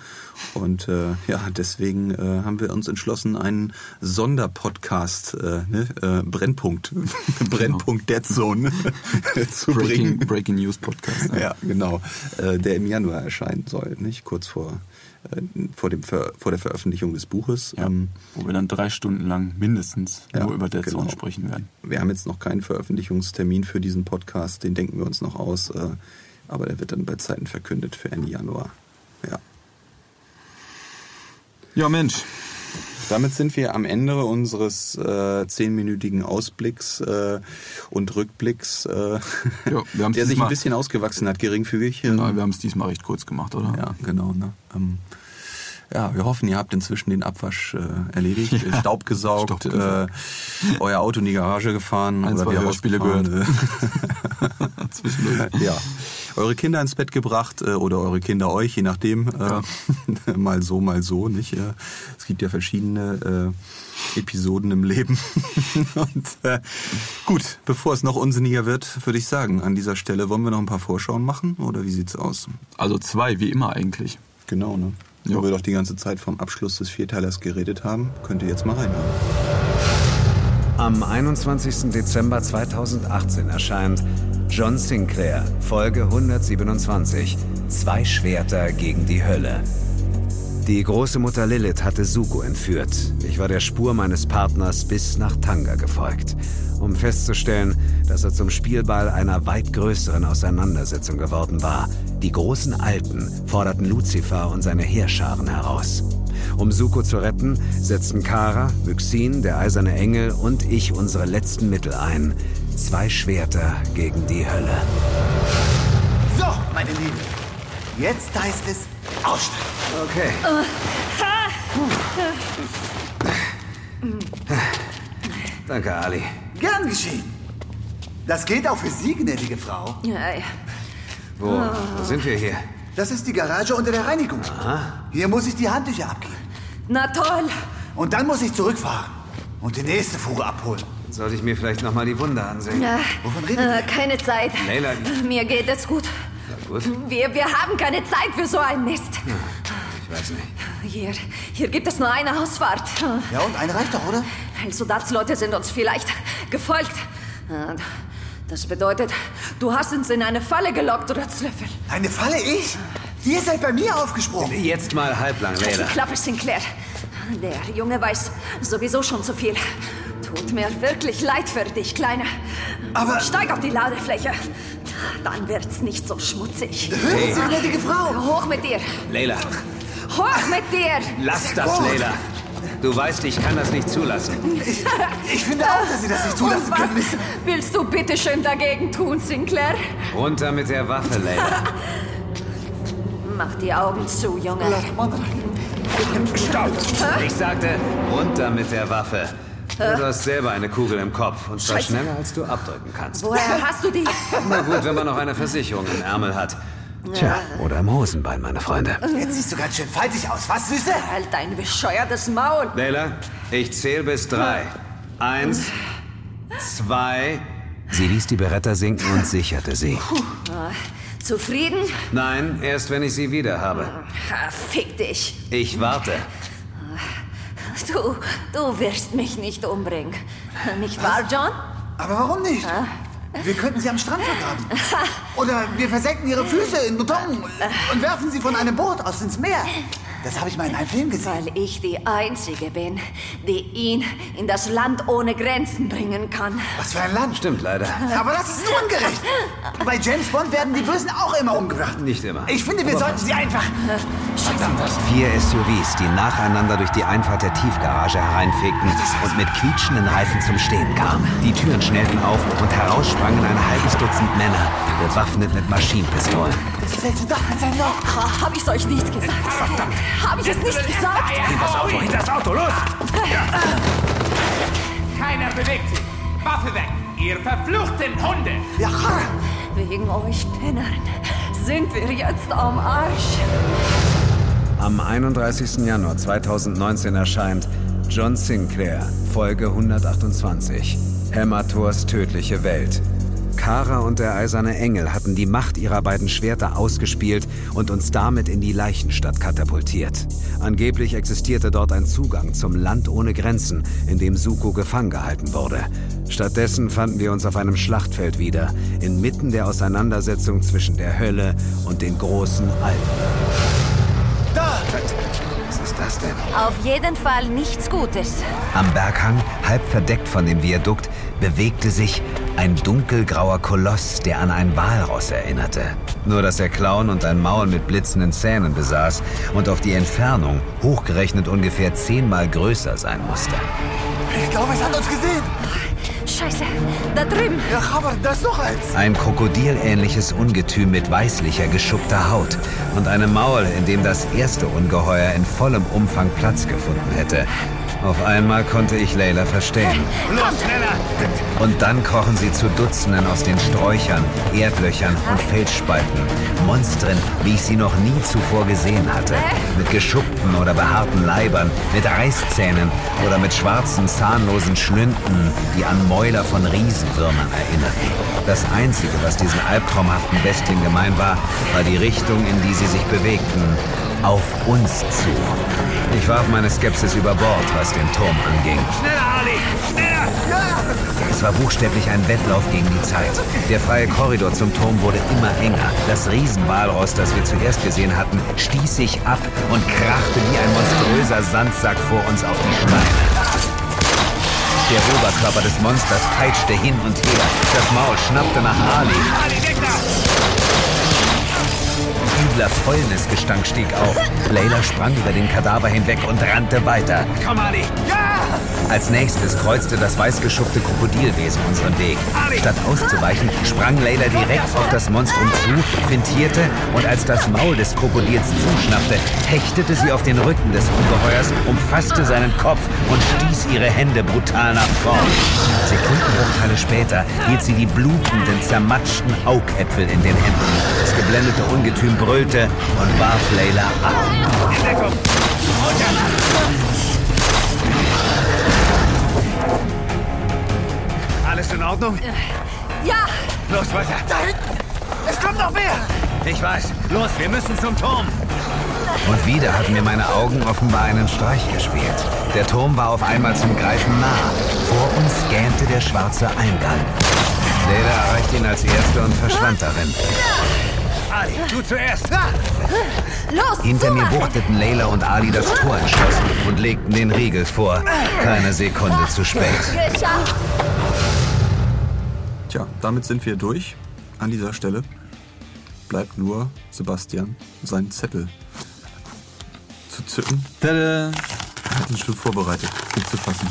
Und äh, ja, deswegen äh, haben wir uns entschlossen, einen Sonderpodcast, äh, ne, äh, Brennpunkt, Brennpunkt Dead Zone zu Breaking, bringen. Breaking News Podcast. Ja, ja genau, äh, der im Januar erscheinen soll, nicht kurz vor vor, dem vor der Veröffentlichung des Buches. Ja, ähm, wo wir dann drei Stunden lang mindestens ja, nur über Dead genau. Zone sprechen werden. Wir haben jetzt noch keinen Veröffentlichungstermin für diesen Podcast, den denken wir uns noch aus, äh, aber der wird dann bei Zeiten verkündet für Ende Januar. Ja. Ja, Mensch. Damit sind wir am Ende unseres äh, zehnminütigen Ausblicks äh, und Rückblicks, äh, ja, der sich ein bisschen ausgewachsen hat, geringfügig. Genau, wir haben es diesmal recht kurz gemacht, oder? Ja, genau. Ne? Ähm, Ja, wir hoffen, ihr habt inzwischen den Abwasch äh, erledigt, Ja. Staub gesaugt, Staub gesaugt. Äh, euer Auto in die Garage gefahren Ein, oder zwei wieder Hörspiele rausgefahren. Zwischendurch. ja. Eure Kinder ins Bett gebracht äh, oder eure Kinder euch, je nachdem. Äh, mal so, mal so, nicht? Äh, es gibt ja verschiedene äh, Episoden im Leben. Und äh, gut, bevor es noch unsinniger wird, würde ich sagen, an dieser Stelle wollen wir noch ein paar Vorschauen machen oder wie sieht's aus? Also zwei, wie immer eigentlich. Genau, ne? Wo wir doch die ganze Zeit vom Abschluss des Vierteilers geredet haben, könnt ihr jetzt mal reinhören. Am 21. Dezember 2018 erscheint John Sinclair, Folge 127, Zwei Schwerter gegen die Hölle. Die große Mutter Lilith hatte Suko entführt. Ich war der Spur meines Partners bis nach Tanga gefolgt, um festzustellen, dass er zum Spielball einer weit größeren Auseinandersetzung geworden war. Die großen Alten forderten Luzifer und seine Heerscharen heraus. Um Suko zu retten, setzten Kara, Myxin, der eiserne Engel und ich unsere letzten Mittel ein. Zwei Schwerter gegen die Hölle. So, meine Lieben. Jetzt heißt es aussteigen. Okay. Danke, Ali. Gern geschehen. Das gilt auch für Sie, gnädige Frau. Ja, ja. Wo, wo sind wir hier? Das ist die Garage unter der Reinigung. Hier muss ich die Handtücher abgeben. Na toll. Und dann muss ich zurückfahren und die nächste Fuhre abholen. Sollte ich mir vielleicht noch mal die Wunde ansehen? Ja, Wovon redet äh, ihr? keine Zeit. Leila. Mir geht es gut. Gut, Wir, wir haben keine Zeit für so einen Mist. ich weiß nicht. Hier, hier gibt es nur eine Ausfahrt. Ja, und eine reicht doch, oder? Soldatsleute sind uns vielleicht gefolgt. Äh, Das bedeutet, du hast uns in eine Falle gelockt, Rötzlöffel. Eine Falle ich? Ihr seid bei mir aufgesprungen. Jetzt mal halblang, Die Leila. Klappe, Sinclair. Der Junge weiß sowieso schon zu viel. Tut mir wirklich leid für dich, Kleiner. Aber- Steig auf die Ladefläche. Dann wird's nicht so schmutzig. Hören Sie, gnädige Frau. Hoch mit dir. Leila, Hoch mit dir. lass das, Leila. Du weißt, ich kann das nicht zulassen. Ich finde auch, dass Sie das nicht zulassen Und was können. willst du bitte schön dagegen tun, Sinclair? Runter mit der Waffe, Leila. Mach die Augen zu, Junge. Stopp! Ich sagte, runter mit der Waffe. Du hast selber eine Kugel im Kopf und zwar Scheiße. schneller, als du abdrücken kannst. Woher hast du die? Na gut, wenn man noch eine Versicherung im Ärmel hat. Tja, oder im Hosenbein, meine Freunde. Jetzt siehst du ganz schön faltig aus. Was, Süße? Halt dein bescheuertes Maul. Leila, ich zähle bis drei. Eins, zwei. Sie ließ die Beretta sinken und sicherte sie. Zufrieden? Nein, erst wenn ich sie wieder habe. Ha, Fick dich. Ich warte. Du, du wirst mich nicht umbringen. Nicht wahr, John? Aber warum nicht? Wir könnten sie am Strand vergraben. Oder wir versenken ihre Füße in Beton und werfen sie von einem Boot aus ins Meer. Das habe ich mal in einem Film gesehen. Weil ich die Einzige bin, die ihn in das Land ohne Grenzen bringen kann. Was für ein Land. Stimmt leider. Aber das ist ungerecht. Bei James Bond werden die Bösen auch immer umgebracht. Nicht immer. Ich finde, wir sollten sie einfach... Vier SUVs, die nacheinander durch die Einfahrt der Tiefgarage hereinfegten und mit quietschenden Reifen zum Stehen kamen. Die Türen schnellten auf und heraus sprangen ein halbes Dutzend Männer, bewaffnet mit Maschinenpistolen. Das fällt doch an sein Loch. Ha, hab ich's euch nicht gesagt? Verdammt. Hab ich es nicht gesagt? Das Auto, hinter das Auto, los! Keiner bewegt sich. Waffe weg, ihr verfluchten Hunde! Ja, Wegen euch Pennern sind wir jetzt am Arsch. Am 31. Januar 2019 erscheint John Sinclair, Folge 128. Hämators tödliche Welt. Kara und der eiserne Engel hatten die Macht ihrer beiden Schwerter ausgespielt und uns damit in die Leichenstadt katapultiert. Angeblich existierte dort ein Zugang zum Land ohne Grenzen, in dem Suko gefangen gehalten wurde. Stattdessen fanden wir uns auf einem Schlachtfeld wieder, inmitten der Auseinandersetzung zwischen der Hölle und den großen Alpen. da! Was ist das denn? Auf jeden Fall nichts Gutes. Am Berghang, halb verdeckt von dem Viadukt, bewegte sich ein dunkelgrauer Koloss, der an ein Walross erinnerte. Nur dass er Klauen und ein Maul mit blitzenden Zähnen besaß und auf die Entfernung hochgerechnet ungefähr zehnmal größer sein musste. Ich glaube, es hat uns gesehen. Scheiße, da drüben. Ja, aber das ist doch eins. Ein krokodilähnliches Ungetüm mit weißlicher, geschuppter Haut und einem Maul, in dem das erste Ungeheuer in vollem Umfang Platz gefunden hätte. Auf einmal konnte ich Layla verstehen. Los, schneller. Und dann krochen sie zu Dutzenden aus den Sträuchern, Erdlöchern und Felsspalten. Monstren, wie ich sie noch nie zuvor gesehen hatte. Mit geschuppten oder behaarten Leibern, mit Reißzähnen oder mit schwarzen, zahnlosen Schlünden, die an Mäuler von Riesenwürmern erinnerten. Das Einzige, was diesen albtraumhaften Bestien gemein war, war die Richtung, in die sie sich bewegten. Auf uns zu. Ich warf meine Skepsis über Bord, was den Turm anging. Schneller, Ali. Schneller. Ja. Es war buchstäblich ein Wettlauf gegen die Zeit. Der freie Korridor zum Turm wurde immer enger. Das Riesenwalross, das wir zuerst gesehen hatten, stieß sich ab und krachte wie ein monströser Sandsack vor uns auf die Steine. Der Oberkörper des Monsters peitschte hin und her. Das Maul schnappte nach Ali. Ali, weg da. Übler Fäulnisgestank stieg auf. Layla sprang über den Kadaver hinweg und rannte weiter. Komm, Ali. Ja. Als nächstes kreuzte das weißgeschuppte Krokodilwesen unseren Weg. Statt auszuweichen, sprang Layla direkt auf das Monstrum zu, fintierte und als das Maul des Krokodils zuschnappte, hechtete sie auf den Rücken des Ungeheuers, umfasste seinen Kopf und stieß ihre Hände brutal nach vorn. Sekundenbruchteile später hielt sie die blutenden, zermatschten Augäpfel in den Händen. Das geblendete Ungetüm brüllte und warf Layla ab. In Deckung. Alles in Ordnung? Ja, Los, weiter. Da hinten. Es kommt noch mehr. Ich weiß. Los, wir müssen zum Turm. Und wieder hatten mir meine Augen offenbar einen Streich gespielt. Der Turm war auf einmal zum Greifen nah. Vor uns gähnte der schwarze Eingang. Leda erreichte ihn als Erste und verschwand darin. Ali, du zuerst. los, Hinter mir zumachen. buchteten Layla und Ali das Tor entschlossen und legten den Riegel vor. Keine Sekunde zu spät. Geschafft. Tja, damit sind wir durch an dieser Stelle. Bleibt nur Sebastian seinen Zettel zu zücken. Tada! Er hat ein Stück vorbereitet, gut zu fassen.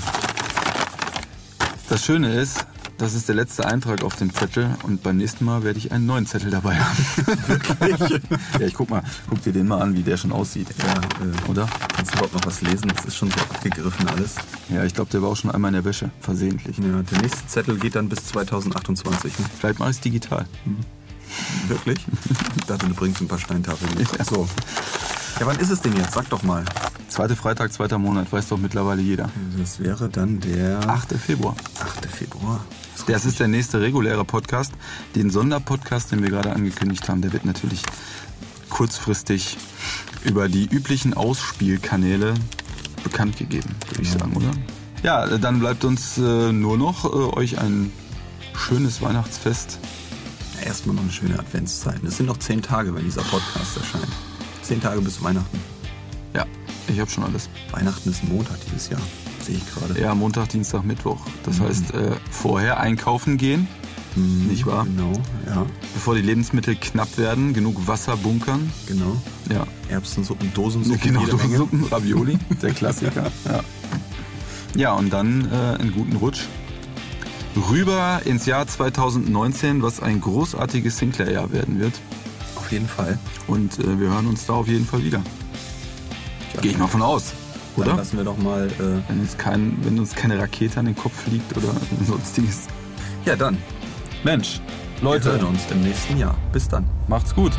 Das Schöne ist, das ist der letzte Eintrag auf dem Zettel und beim nächsten Mal werde ich einen neuen Zettel dabei haben. Wirklich? ja, ich guck mal, guck dir den mal an, wie der schon aussieht. Ja, äh, Oder? Kannst du überhaupt noch was lesen? Das ist schon so abgegriffen alles. Ja, ich glaube, der war auch schon einmal in der Wäsche, versehentlich. Ja, der nächste Zettel geht dann bis 2028. Ne? Vielleicht mache ich es digital. Wirklich? Ich dachte, du bringst ein paar Steintafeln mit. Ach so. Ja, wann ist es denn jetzt? Sag doch mal. Zweite Freitag, zweiter Monat, weiß doch mittlerweile jeder. Das wäre dann der 8. Februar. 8. Februar. Das ist der nächste reguläre Podcast. Den Sonderpodcast, den wir gerade angekündigt haben, der wird natürlich kurzfristig über die üblichen Ausspielkanäle bekannt gegeben, würde ich sagen, oder? Ja, dann bleibt uns äh, nur noch äh, euch ein schönes Weihnachtsfest. Erstmal noch eine schöne Adventszeit. Es sind noch zehn Tage, wenn dieser Podcast erscheint. Zehn Tage bis Weihnachten. Ja, ich habe schon alles. Weihnachten ist Montag dieses Jahr. Sehe ich gerade. Ja, Montag, Dienstag, Mittwoch. Das heißt, äh, vorher einkaufen gehen, nicht wahr? Genau, ja, Bevor die Lebensmittel knapp werden, genug Wasser bunkern. genau. Ja, Erbsensuppen, Dosensuppen, genau, jede Menge. Suppen, Ravioli, der Klassiker. ja. ja, und dann äh, einen guten Rutsch. Rüber ins Jahr 2019, was ein großartiges Sinclair-Jahr werden wird. Auf jeden Fall. Und äh, wir hören uns da auf jeden Fall wieder. Gehe ich mal von aus. Dann Oder? lassen wir doch mal. Äh, Wenn uns, kein, wenn uns keine Rakete an den Kopf fliegt oder sonstiges. ja, dann. Mensch, Wir Leute, hören uns im nächsten Jahr. Bis dann. macht's gut.